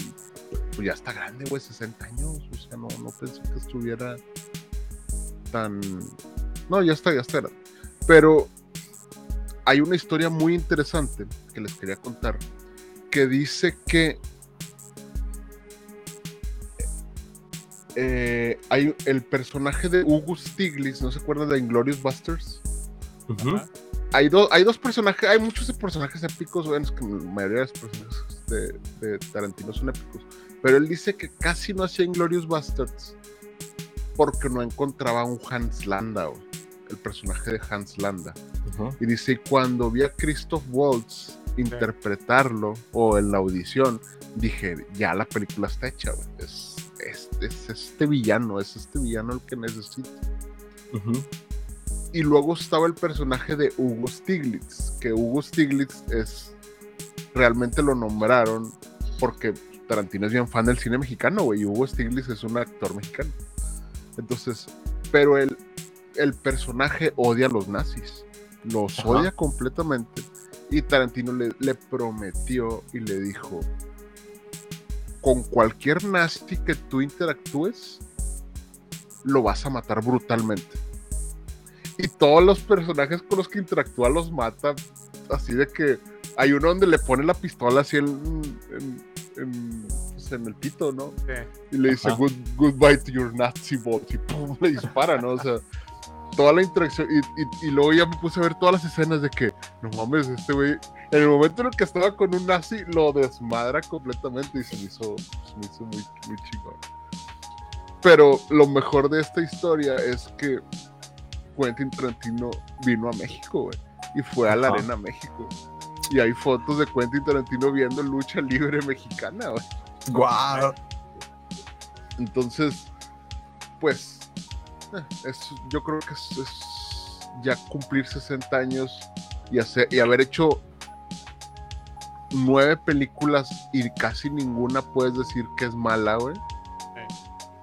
Speaker 3: Pues ya está grande, güey, 60 años. O sea, no, no pensé que estuviera tan... No, ya está, ya está grande. Pero hay una historia muy interesante que les quería contar que dice que eh, hay el personaje de Hugo Stiglitz, ¿no se acuerdan de Inglorious Busters? Hay, dos hay dos personajes, hay muchos personajes épicos, bueno, es que la mayoría de los personajes de, de Tarantino son épicos, pero él dice que casi no hacía Inglorious Bastards porque no encontraba un Hans Landa, el personaje de Hans Landa. Y dice, cuando vi a Christoph Waltz interpretarlo o en la audición, dije, ya la película está hecha, güey. Es, es, es este villano, es este villano el que necesito. Y luego estaba el personaje de Hugo Stiglitz, que Hugo Stiglitz es, realmente lo nombraron porque Tarantino es bien fan del cine mexicano, güey, y Hugo Stiglitz es un actor mexicano. Entonces, pero el, el personaje odia a los nazis, los
Speaker 4: Ajá.
Speaker 3: odia completamente, y Tarantino le, le prometió y le dijo, con cualquier nazi que tú interactúes, lo vas a matar brutalmente. Y todos los personajes con los que interactúa los mata. Así de que hay uno donde le pone la pistola así en, en, en, pues, en el pito, ¿no?
Speaker 5: Sí.
Speaker 3: Y le dice. Good, goodbye to your Nazi bot. Y pum, le dispara, ¿no? O sea, toda la interacción. Y, y- y luego ya me puse a ver todas las escenas de que, no mames, este güey. En el momento en el que estaba con un nazi, lo desmadra completamente y se me hizo, se me hizo muy, muy chingón. Pero lo mejor de esta historia es que Quentin Tarantino vino a México, güey. Y fue a la. Arena México. Y hay fotos de Quentin Tarantino viendo lucha libre mexicana, güey.
Speaker 4: Guau.
Speaker 3: Entonces, pues, eh, es, yo creo que es, es ya cumplir 60 años y, hacer, y haber hecho nueve películas y casi ninguna puedes decir que es mala, güey.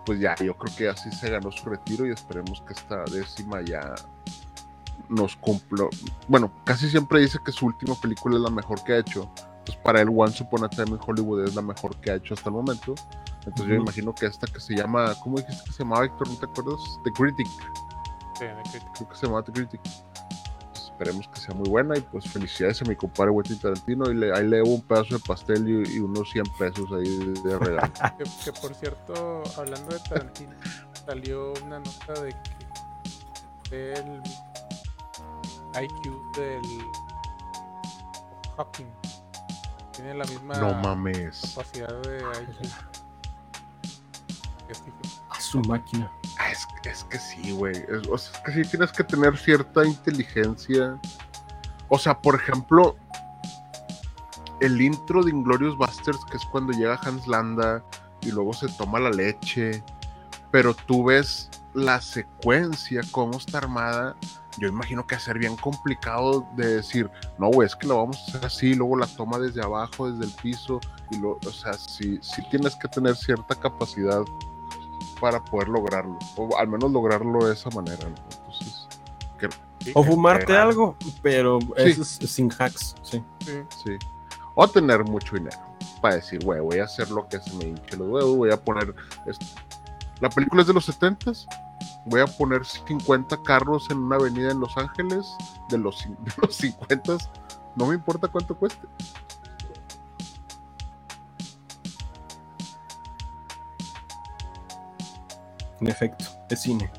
Speaker 3: Pues ya, yo creo que así se ganó su retiro y esperemos que esta décima ya nos cumpla. Bueno, casi siempre dice que su última película es la mejor que ha hecho. Pues para él, Once Upon a Time in Hollywood es la mejor que ha hecho hasta el momento. Entonces yo
Speaker 4: Ujú.
Speaker 3: imagino que esta que se llama, ¿cómo dijiste que se llamaba, Héctor? ¿No te acuerdas? The Critic.
Speaker 5: Sí, de crítica.
Speaker 3: Creo que se llama The Critic. Esperemos que sea muy buena y pues felicidades a mi compadre Quentin Tarantino y le, ahí le debo un pedazo de pastel y, y unos 100 pesos ahí de, de regalo.
Speaker 5: Que, que por cierto, hablando de Tarantino, salió una nota de que el IQ del Hawking tiene la misma
Speaker 3: no mames.
Speaker 5: capacidad de IQ.
Speaker 4: A su máquina.
Speaker 3: Ah, Es, es que sí, güey. Es, o sea, es que sí tienes que tener cierta inteligencia. O sea, por ejemplo, el intro de Inglorious Busters, que es cuando llega Hans Landa y luego se toma la leche. Pero tú ves la secuencia, cómo está armada. Yo imagino que va a ser bien complicado de decir, no, güey, es que la vamos a hacer así, luego la toma desde abajo, desde el piso. Y lo, o sea, sí, sí tienes que tener cierta capacidad para poder lograrlo, o al menos lograrlo de esa manera. ¿no? Entonces,
Speaker 4: O fumarte algo, pero
Speaker 3: Sí.
Speaker 4: eso es sin hacks, sí.
Speaker 5: sí.
Speaker 3: sí. O tener mucho dinero para decir, güey, voy a hacer lo que se me hinche los huevos, voy a poner. esto. La película es de los 70s. Voy a poner 50 carros en una avenida en Los Ángeles de los, de los 50s. No me importa cuánto cueste.
Speaker 4: En efecto, es cine.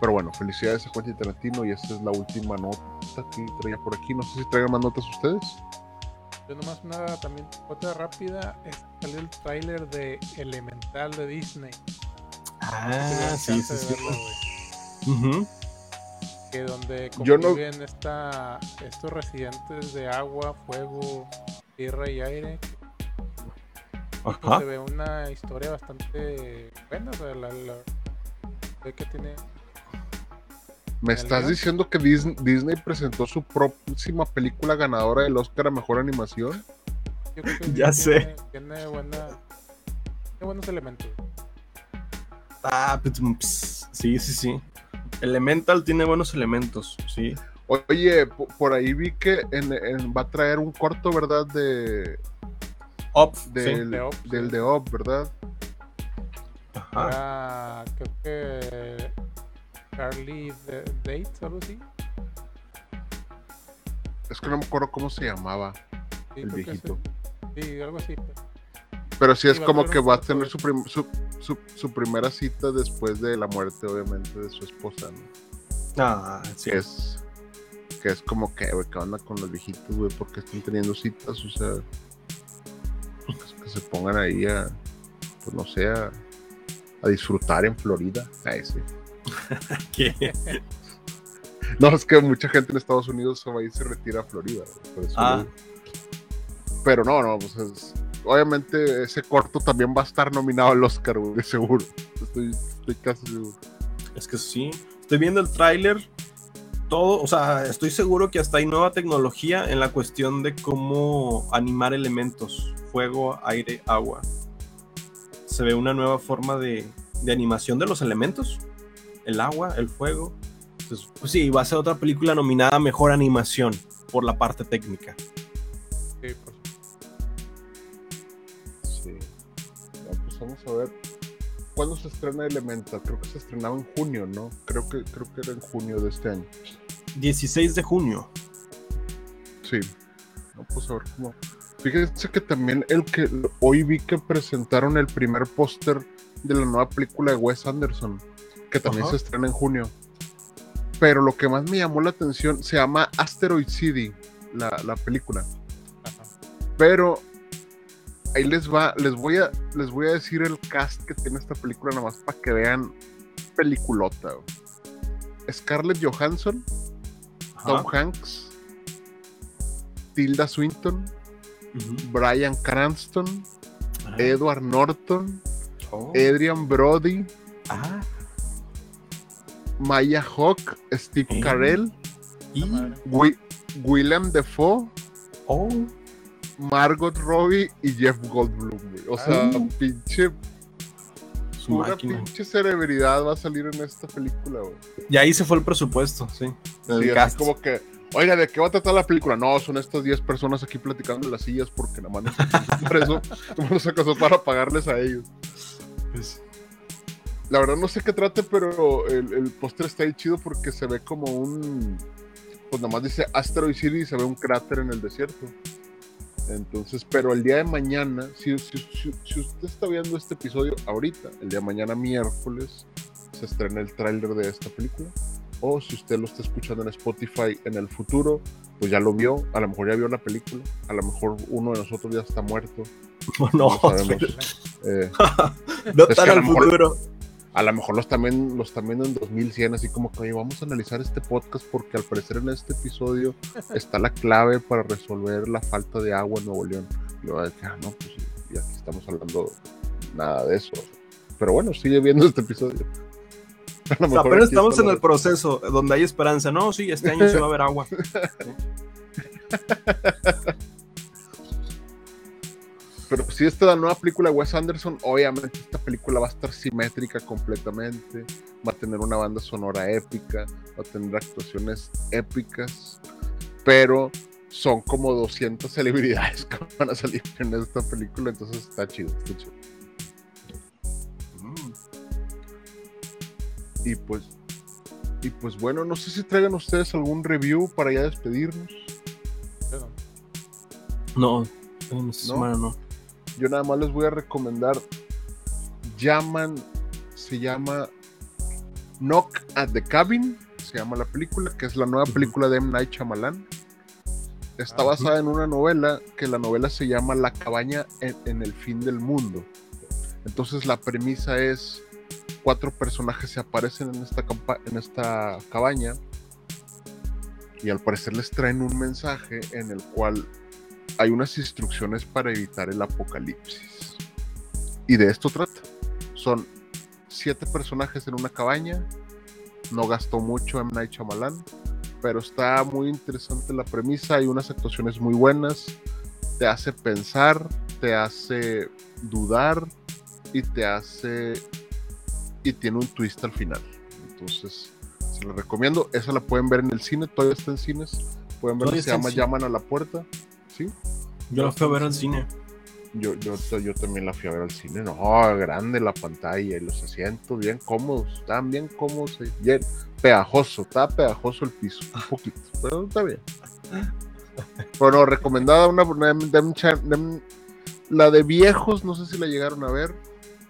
Speaker 3: Pero bueno, felicidades a Quentin Tarantino y esta es la última nota que traía por aquí. No sé si traigan más notas ustedes.
Speaker 5: Yo nomás una también otra rápida es salió el tráiler de Elemental de Disney.
Speaker 4: Ah, sí, sí, sí. Ujú.
Speaker 5: que donde
Speaker 3: Yo no-
Speaker 5: conviven esta, estos residentes de agua, fuego, tierra y aire. Pues. Se ve una historia bastante buena, o sea, la, la- ve que tiene
Speaker 3: ¿Me estás diciendo que Disney, presentó su próxima película ganadora del Oscar a Mejor Animación?
Speaker 5: Yo creo que
Speaker 4: ya sé.
Speaker 5: Tiene, buena, buenos elementos.
Speaker 4: Ah, pues, pues, sí, sí, sí. Elemental tiene buenos elementos, sí.
Speaker 3: Oye, por ahí vi que en, va a traer un corto, ¿verdad? De.
Speaker 4: Op,
Speaker 3: del,
Speaker 5: de
Speaker 3: del de Op, ¿verdad?
Speaker 5: Ajá. creo que. Charlie Date, algo así.
Speaker 3: Es que no me acuerdo cómo se llamaba el viejito.
Speaker 5: Sí, algo así.
Speaker 3: Pero sí es como que va a tener su, su, primera cita después de la muerte, obviamente, de su esposa,
Speaker 4: ¿no? Ah, sí.
Speaker 3: es, que es como que, güey, ¿qué onda con los viejitos, güey? Porque están teniendo citas, o sea, que, se pongan ahí a, pues no sé, a, disfrutar en Florida. Ay, sí.
Speaker 4: ¿Qué?
Speaker 3: No, es que mucha gente en Estados Unidos se va y se retira a Florida.
Speaker 4: ah.
Speaker 3: Pero no, no, pues es, obviamente ese corto también va a estar nominado al Oscar, güey, seguro. Estoy, estoy casi seguro.
Speaker 4: Es que sí. Estoy viendo el tráiler. Todo, o sea, estoy seguro que hasta hay nueva tecnología en la cuestión de cómo animar elementos. Fuego, aire, agua. Se ve una nueva forma de, de animación de los elementos. El agua, el fuego. Entonces, pues sí, va a ser otra película nominada Mejor Animación por la parte técnica.
Speaker 5: Sí,
Speaker 3: vamos a ver. ¿Cuándo se estrena Elemental? Creo que se estrenaba en junio, ¿no? Creo que, creo que era en junio de este año.
Speaker 4: 16 de junio.
Speaker 3: Sí. Vamos a ver cómo. Fíjense que también el que hoy vi que presentaron el primer póster de la nueva película de Wes Anderson, que también se estrena en junio. Pero lo que más me llamó la atención se llama Asteroid City, la, la película. Pero ahí les va, les voy a, les voy a decir el cast que tiene esta película nada más para que vean peliculota. Scarlett Johansson, Tom Hanks, Tilda Swinton, Brian Cranston, Edward Norton, oh. Adrian Brody, Maya Hawk, Steve Carell, y William Defoe.
Speaker 4: Oh.
Speaker 3: Margot Robbie y Jeff Goldblum, O sea, pinche. Una pinche celebridad va a salir en esta película, güey.
Speaker 4: Y ahí se fue el presupuesto, sí.
Speaker 3: sí así como que, oiga, ¿de qué va a tratar la película? No, son estas 10 personas aquí platicando en las sillas porque nada más por eso no se casó para pagarles a ellos. Pues, la verdad no sé qué trate, pero el, el póster está ahí chido porque se ve como un. Pues nada más dice Asteroid City y se ve un cráter en el desierto. Entonces, pero el día de mañana, si, usted está viendo este episodio ahorita, el día de mañana miércoles, se estrena el tráiler de esta película. O si usted lo está escuchando en Spotify en el futuro, pues ya lo vio, a lo mejor ya vio la película, a lo mejor uno de nosotros ya está muerto.
Speaker 4: No, no, eh, no tan al futuro
Speaker 3: a lo mejor los también los también en 2100 así como que oye vamos a analizar este podcast porque al parecer en este episodio está la clave para resolver la falta de agua en Nuevo León y yo ah, no pues ya aquí estamos hablando nada de eso pero bueno sigue viendo este episodio.
Speaker 4: Pero estamos en el proceso donde hay esperanza. No sí este año se va a ver agua
Speaker 3: pero si esta es la nueva película de Wes Anderson, obviamente esta película va a estar simétrica completamente, va a tener una banda sonora épica, va a tener actuaciones épicas, pero son como 200 celebridades que van a salir en esta película, entonces está chido, está chido. Mm. Y pues, y pues bueno, no sé si traigan ustedes algún review para ya despedirnos.
Speaker 4: No, no, no.
Speaker 3: Yo nada más les voy a recomendar. Llaman, se llama Knock at the Cabin, se llama la película, que es la nueva película de M. Night Shyamalan. Está ah, basada en una novela que la novela se llama La cabaña en, el fin del mundo. Entonces la premisa es cuatro personajes se aparecen en esta, en esta cabaña y al parecer les traen un mensaje en el cual hay unas instrucciones para evitar el apocalipsis. Y de esto trata. Son siete personajes en una cabaña no gastó mucho M. Night Shyamalan, pero está muy interesante la premisa, hay unas actuaciones muy buenas, te hace pensar, te hace dudar y te hace y tiene un twist al final. Entonces, se la recomiendo. Esa la pueden ver en el cine, todavía está en cines. Pueden ver, se llama Llaman a la puerta. ¿Sí?
Speaker 4: Yo la fui a ver al cine.
Speaker 3: Yo, yo, yo también la fui a ver al cine. No, grande la pantalla y los asientos bien cómodos. Están bien cómodos. Bien pegajoso. Está pegajoso el piso. Un poquito. Pero está bien. Bueno, recomendada una, la de viejos. No sé si la llegaron a ver.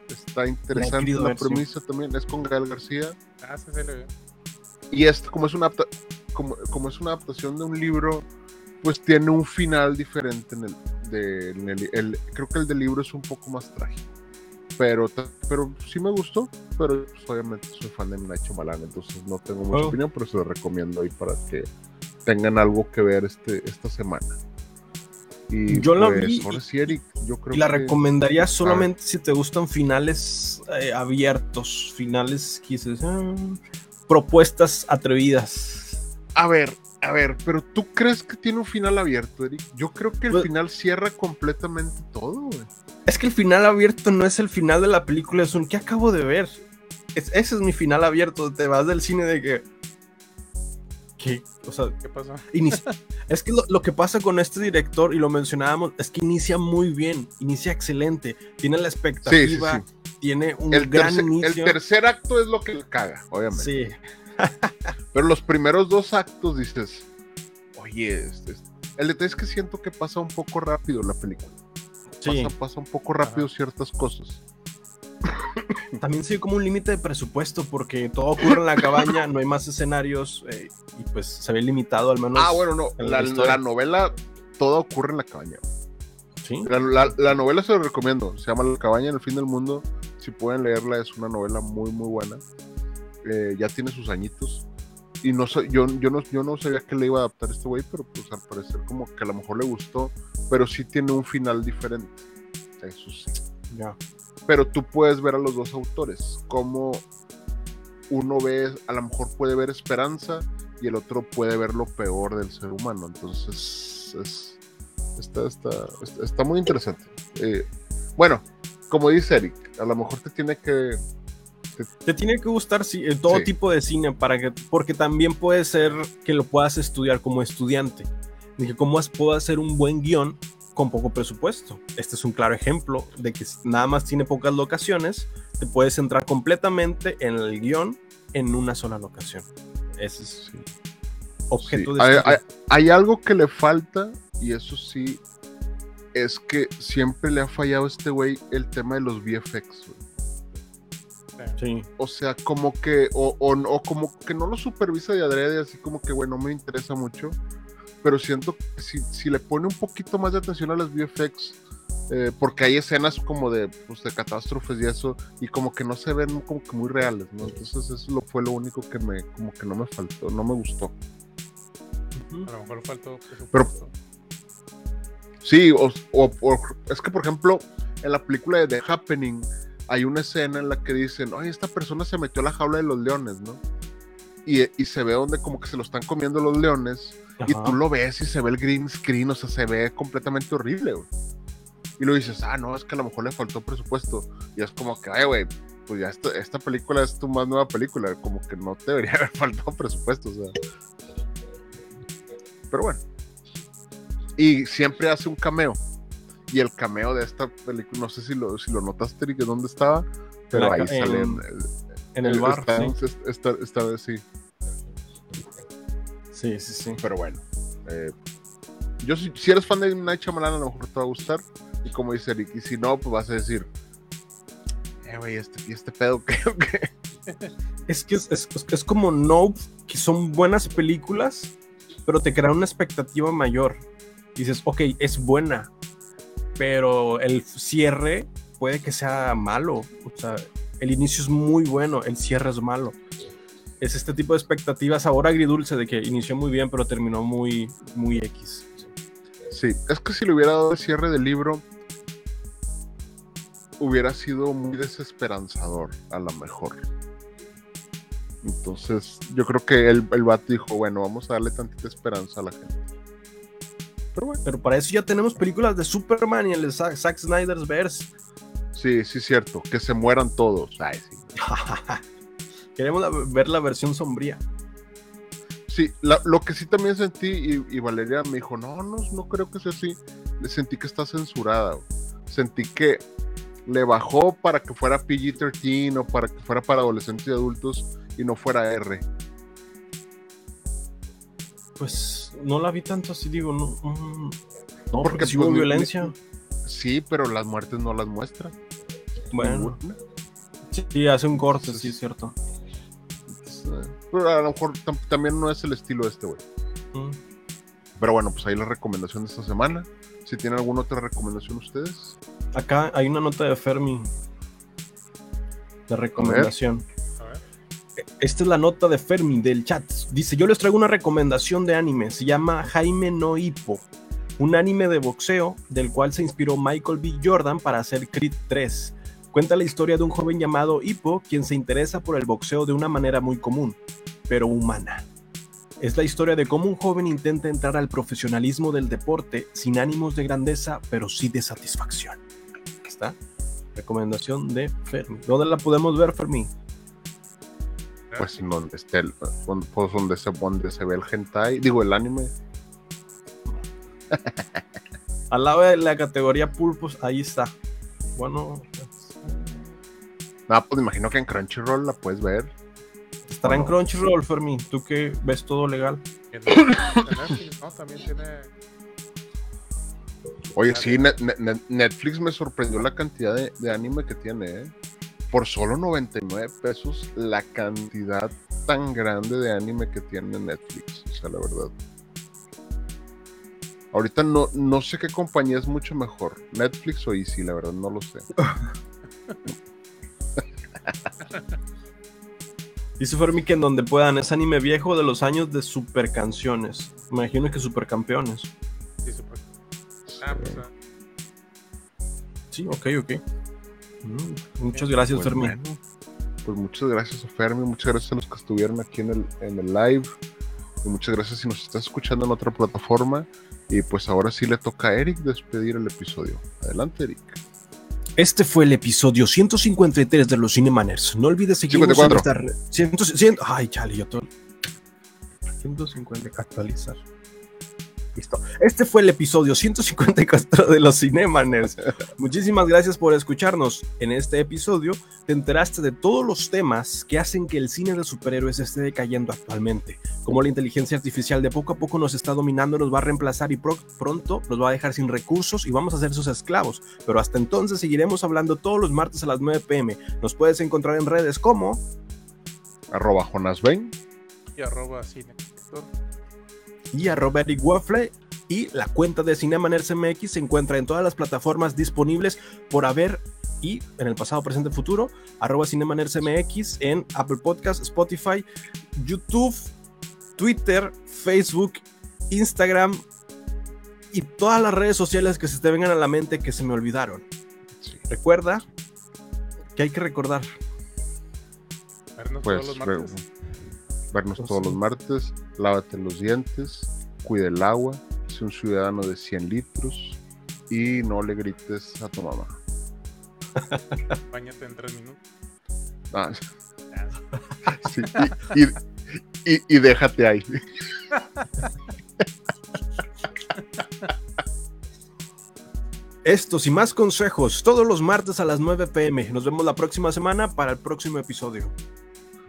Speaker 3: Está interesante la premisa también. Es con Gael García. Ah, sí, sí, y esto, como es una como, como, es una adaptación de un libro, pues tiene un final diferente en el, de, el, creo que el del libro es un poco más trágico. Pero, pero sí me gustó, pero pues, obviamente soy fan de Nacho Malán, entonces no tengo mucha oh. opinión, pero se lo recomiendo ahí para que tengan algo que ver este, esta semana.
Speaker 4: Y yo la pues, vi. yo creo y la recomendaría solamente si te gustan finales eh, abiertos, finales quizás ah, propuestas atrevidas.
Speaker 3: A ver, a ver, pero ¿tú crees que tiene un final abierto, Eric? Yo creo que el pues final cierra completamente todo, güey.
Speaker 4: Es que el final abierto no es el final de la película, es un ¿qué acabo de ver? ese es mi final abierto. Te vas del cine de que. ¿Qué? O sea, ¿qué pasa? es que lo, que pasa con este director, y lo mencionábamos, es que inicia muy bien, inicia excelente, tiene la expectativa tiene un
Speaker 3: el
Speaker 4: gran
Speaker 3: inicio. El tercer acto es lo que le caga, obviamente. Sí. Pero los primeros dos actos dices, oye, este, el detalle es que siento que pasa un poco rápido la película. Sí. Pasa, un poco rápido ciertas cosas.
Speaker 4: También sigue como un límite de presupuesto porque todo ocurre en la cabaña, no hay más escenarios eh, y pues se ve limitado al menos.
Speaker 3: Ah, bueno, no, la, la, novela, todo ocurre en la cabaña. ¿Sí? La, la, novela se lo recomiendo, se llama La cabaña en el fin del mundo si pueden leerla, es una novela muy, muy buena. Eh, ya tiene sus añitos. Y no sé, yo, yo, no, yo no sabía que le iba a adaptar este güey, pero pues al parecer como que a lo mejor le gustó, pero sí tiene un final diferente. Eso sí. Ya. Pero tú puedes ver a los dos autores, como uno ve, a lo mejor puede ver esperanza y el otro puede ver lo peor del ser humano. Entonces, es, está, está, está, muy interesante. Eh, bueno, como dice Eric, a lo mejor te tiene que...
Speaker 4: Te, tiene que gustar sí, todo tipo de cine, para que, porque también puede ser que lo puedas estudiar como estudiante. De que cómo puedo hacer un buen guion con poco presupuesto. Este es un claro ejemplo de que nada más tiene pocas locaciones, te puedes centrar completamente en el guion en una sola locación. Ese es objeto de...
Speaker 3: hay, hay, algo que le falta y eso sí es que siempre le ha fallado a este güey el tema de los VFX. Sí. O sea, como que, o, o, como que no lo supervisa de adrede, así como que, güey, no me interesa mucho. Pero siento que si, si le pone un poquito más de atención a los VFX, eh, porque hay escenas como de, pues, de catástrofes y eso, y como que no se ven como que muy reales, ¿no? Entonces eso fue lo único que me, como que no me faltó, no me gustó.
Speaker 5: A lo mejor faltó.
Speaker 3: Pero, Sí, o, es que por ejemplo, en la película de The Happening hay una escena en la que dicen, oye, esta persona se metió a la jaula de los leones, ¿no? Y, se ve donde como que se lo están comiendo los leones y tú lo ves y se ve el green screen, o sea, se ve completamente horrible, güey. Y lo dices, ah, no, es que a lo mejor le faltó presupuesto. Y es como que, ay, güey, pues ya esta, esta película es tu más nueva película, como que no te debería haber faltado presupuesto, o sea. Pero bueno y siempre hace un cameo. Y el cameo de esta película, no sé si lo, si lo notaste, Eric, dónde estaba, pero ahí sale
Speaker 4: en, el, bar.
Speaker 3: Esta, vez sí.
Speaker 4: Sí, sí, sí.
Speaker 3: Pero bueno. Eh, yo si, si, eres fan de Night Shyamalan, a lo mejor te va a gustar. Y como dice Eric, y si no, pues vas a decir, eh, güey, este, ¿y este pedo qué
Speaker 4: Es que es, es, es como no que son buenas películas, pero te crean una expectativa mayor dices, ok, es buena, pero el cierre puede que sea malo. O sea, el inicio es muy bueno, el cierre es malo. Es este tipo de expectativas ahora agridulce de que inició muy bien, pero terminó muy, muy X.
Speaker 3: Sí, es que si le hubiera dado el cierre del libro, hubiera sido muy desesperanzador, a lo mejor. Entonces, yo creo que el, el vato dijo, bueno, vamos a darle tantita esperanza a la gente.
Speaker 4: Pero bueno. Pero para eso ya tenemos películas de Superman y el de Zack, Snyder's Verse.
Speaker 3: Sí, sí, cierto. Que se mueran todos. Ay, sí.
Speaker 4: Queremos la- ver la versión sombría.
Speaker 3: Sí, la- lo que sí también sentí, y, y Valeria me dijo, no, no, no creo que sea así. Sentí que está censurada. Sentí que le bajó para que fuera PG-13 o para que fuera para adolescentes y adultos y no fuera R.
Speaker 4: Pues no la vi tanto así, digo, no. mm, no, porque
Speaker 3: pues,
Speaker 4: hubo violencia.
Speaker 3: Sí, pero las muertes no las muestra.
Speaker 4: Bueno, sí, hace un corte, sí, es cierto.
Speaker 3: Eh, Pero a lo mejor tam- también no es el estilo de este güey.
Speaker 4: Mm.
Speaker 3: Pero bueno, pues ahí la recomendación de esta semana. Si tienen alguna otra recomendación ustedes.
Speaker 4: Acá hay una nota de Fermi de recomendación. Esta es la nota de Fermi del chat. Dice, yo les traigo una recomendación de anime. Se llama Jaime no Hippo. Un anime de boxeo del cual se inspiró Michael B. Jordan para hacer Creed 3. Cuenta la historia de un joven llamado Hippo quien se interesa por el boxeo de una manera muy común, pero humana. Es la historia de cómo un joven intenta entrar al profesionalismo del deporte sin ánimos de grandeza, pero sí de satisfacción. Está. Recomendación de Fermi. ¿Dónde la podemos ver, Fermi?
Speaker 3: Pues en donde esté el, pues donde se, donde se ve el hentai, digo el anime.
Speaker 4: Al lado de la categoría pulpos, ahí está. Bueno,
Speaker 3: Nada, pues me imagino que en Crunchyroll la puedes ver.
Speaker 4: estará en. Crunchyroll, Fermi. Tú que ves todo legal.
Speaker 5: En Netflix, ¿no? También tiene.
Speaker 3: Oye, sí, Net- Net- Net- Netflix me sorprendió la cantidad de, de anime que tiene, ¿eh? Por solo 99 pesos, la cantidad tan grande de anime que tiene Netflix. O sea, la verdad. Ahorita no, no sé qué compañía es mucho mejor, Netflix o Easy, la verdad, no lo sé.
Speaker 4: Dice Fermi que en donde puedan es anime viejo de los años de super canciones. Imagino que supercampeones.
Speaker 5: Sí, super. Ah, pues, ah,
Speaker 4: Sí, ok, ok. Mm, muchas gracias,
Speaker 3: Pues
Speaker 4: Fermi.
Speaker 3: bueno, pues muchas gracias a Fermi, muchas gracias a los que estuvieron aquí en el, en el live. Y muchas gracias si nos estás escuchando en otra plataforma. Y pues ahora sí le toca a Eric despedir el episodio. Adelante, Eric.
Speaker 4: Este fue el episodio 153 de los Cinemaners. No olvides seguirnos
Speaker 3: 54.
Speaker 4: en nuestra red. 100, 100 ay, chale, yo todo. 150, actualizar. Listo. Este fue el episodio 154 de los Cinemaners. Muchísimas gracias por escucharnos. En este episodio te enteraste de todos los temas que hacen que el cine de superhéroes esté decayendo actualmente. Como la inteligencia artificial de poco a poco nos está dominando, nos va a reemplazar y pro- pronto nos va a dejar sin recursos y vamos a ser sus esclavos. Pero hasta entonces seguiremos hablando todos los martes a las 9 pm. Nos puedes encontrar en redes como
Speaker 3: Arroba Jonas Bain.
Speaker 5: y arroba cine.
Speaker 4: Y arroba Eric Waffle y la cuenta de Cinemaners MX se encuentra en todas las plataformas disponibles por haber y en el pasado, presente, futuro, arroba Cinemaners MX en Apple Podcast, Spotify, YouTube, Twitter, Facebook, Instagram y todas las redes sociales que se te vengan a la mente que se me olvidaron.
Speaker 3: Sí.
Speaker 4: Recuerda que hay que recordar.
Speaker 5: Vernos
Speaker 3: Pues
Speaker 5: todos los martes.
Speaker 3: Vernos
Speaker 4: Pues
Speaker 3: todos
Speaker 4: sí.
Speaker 3: los martes. Lávate los dientes. Cuida el agua. Sé un ciudadano de 100 litros. Y no le grites a tu mamá.
Speaker 5: Báñate en tres minutos.
Speaker 3: Ah, sí, y, y- y- y déjate ahí.
Speaker 4: Estos y más consejos todos los martes a las 9 pm. Nos vemos la próxima semana para el próximo episodio.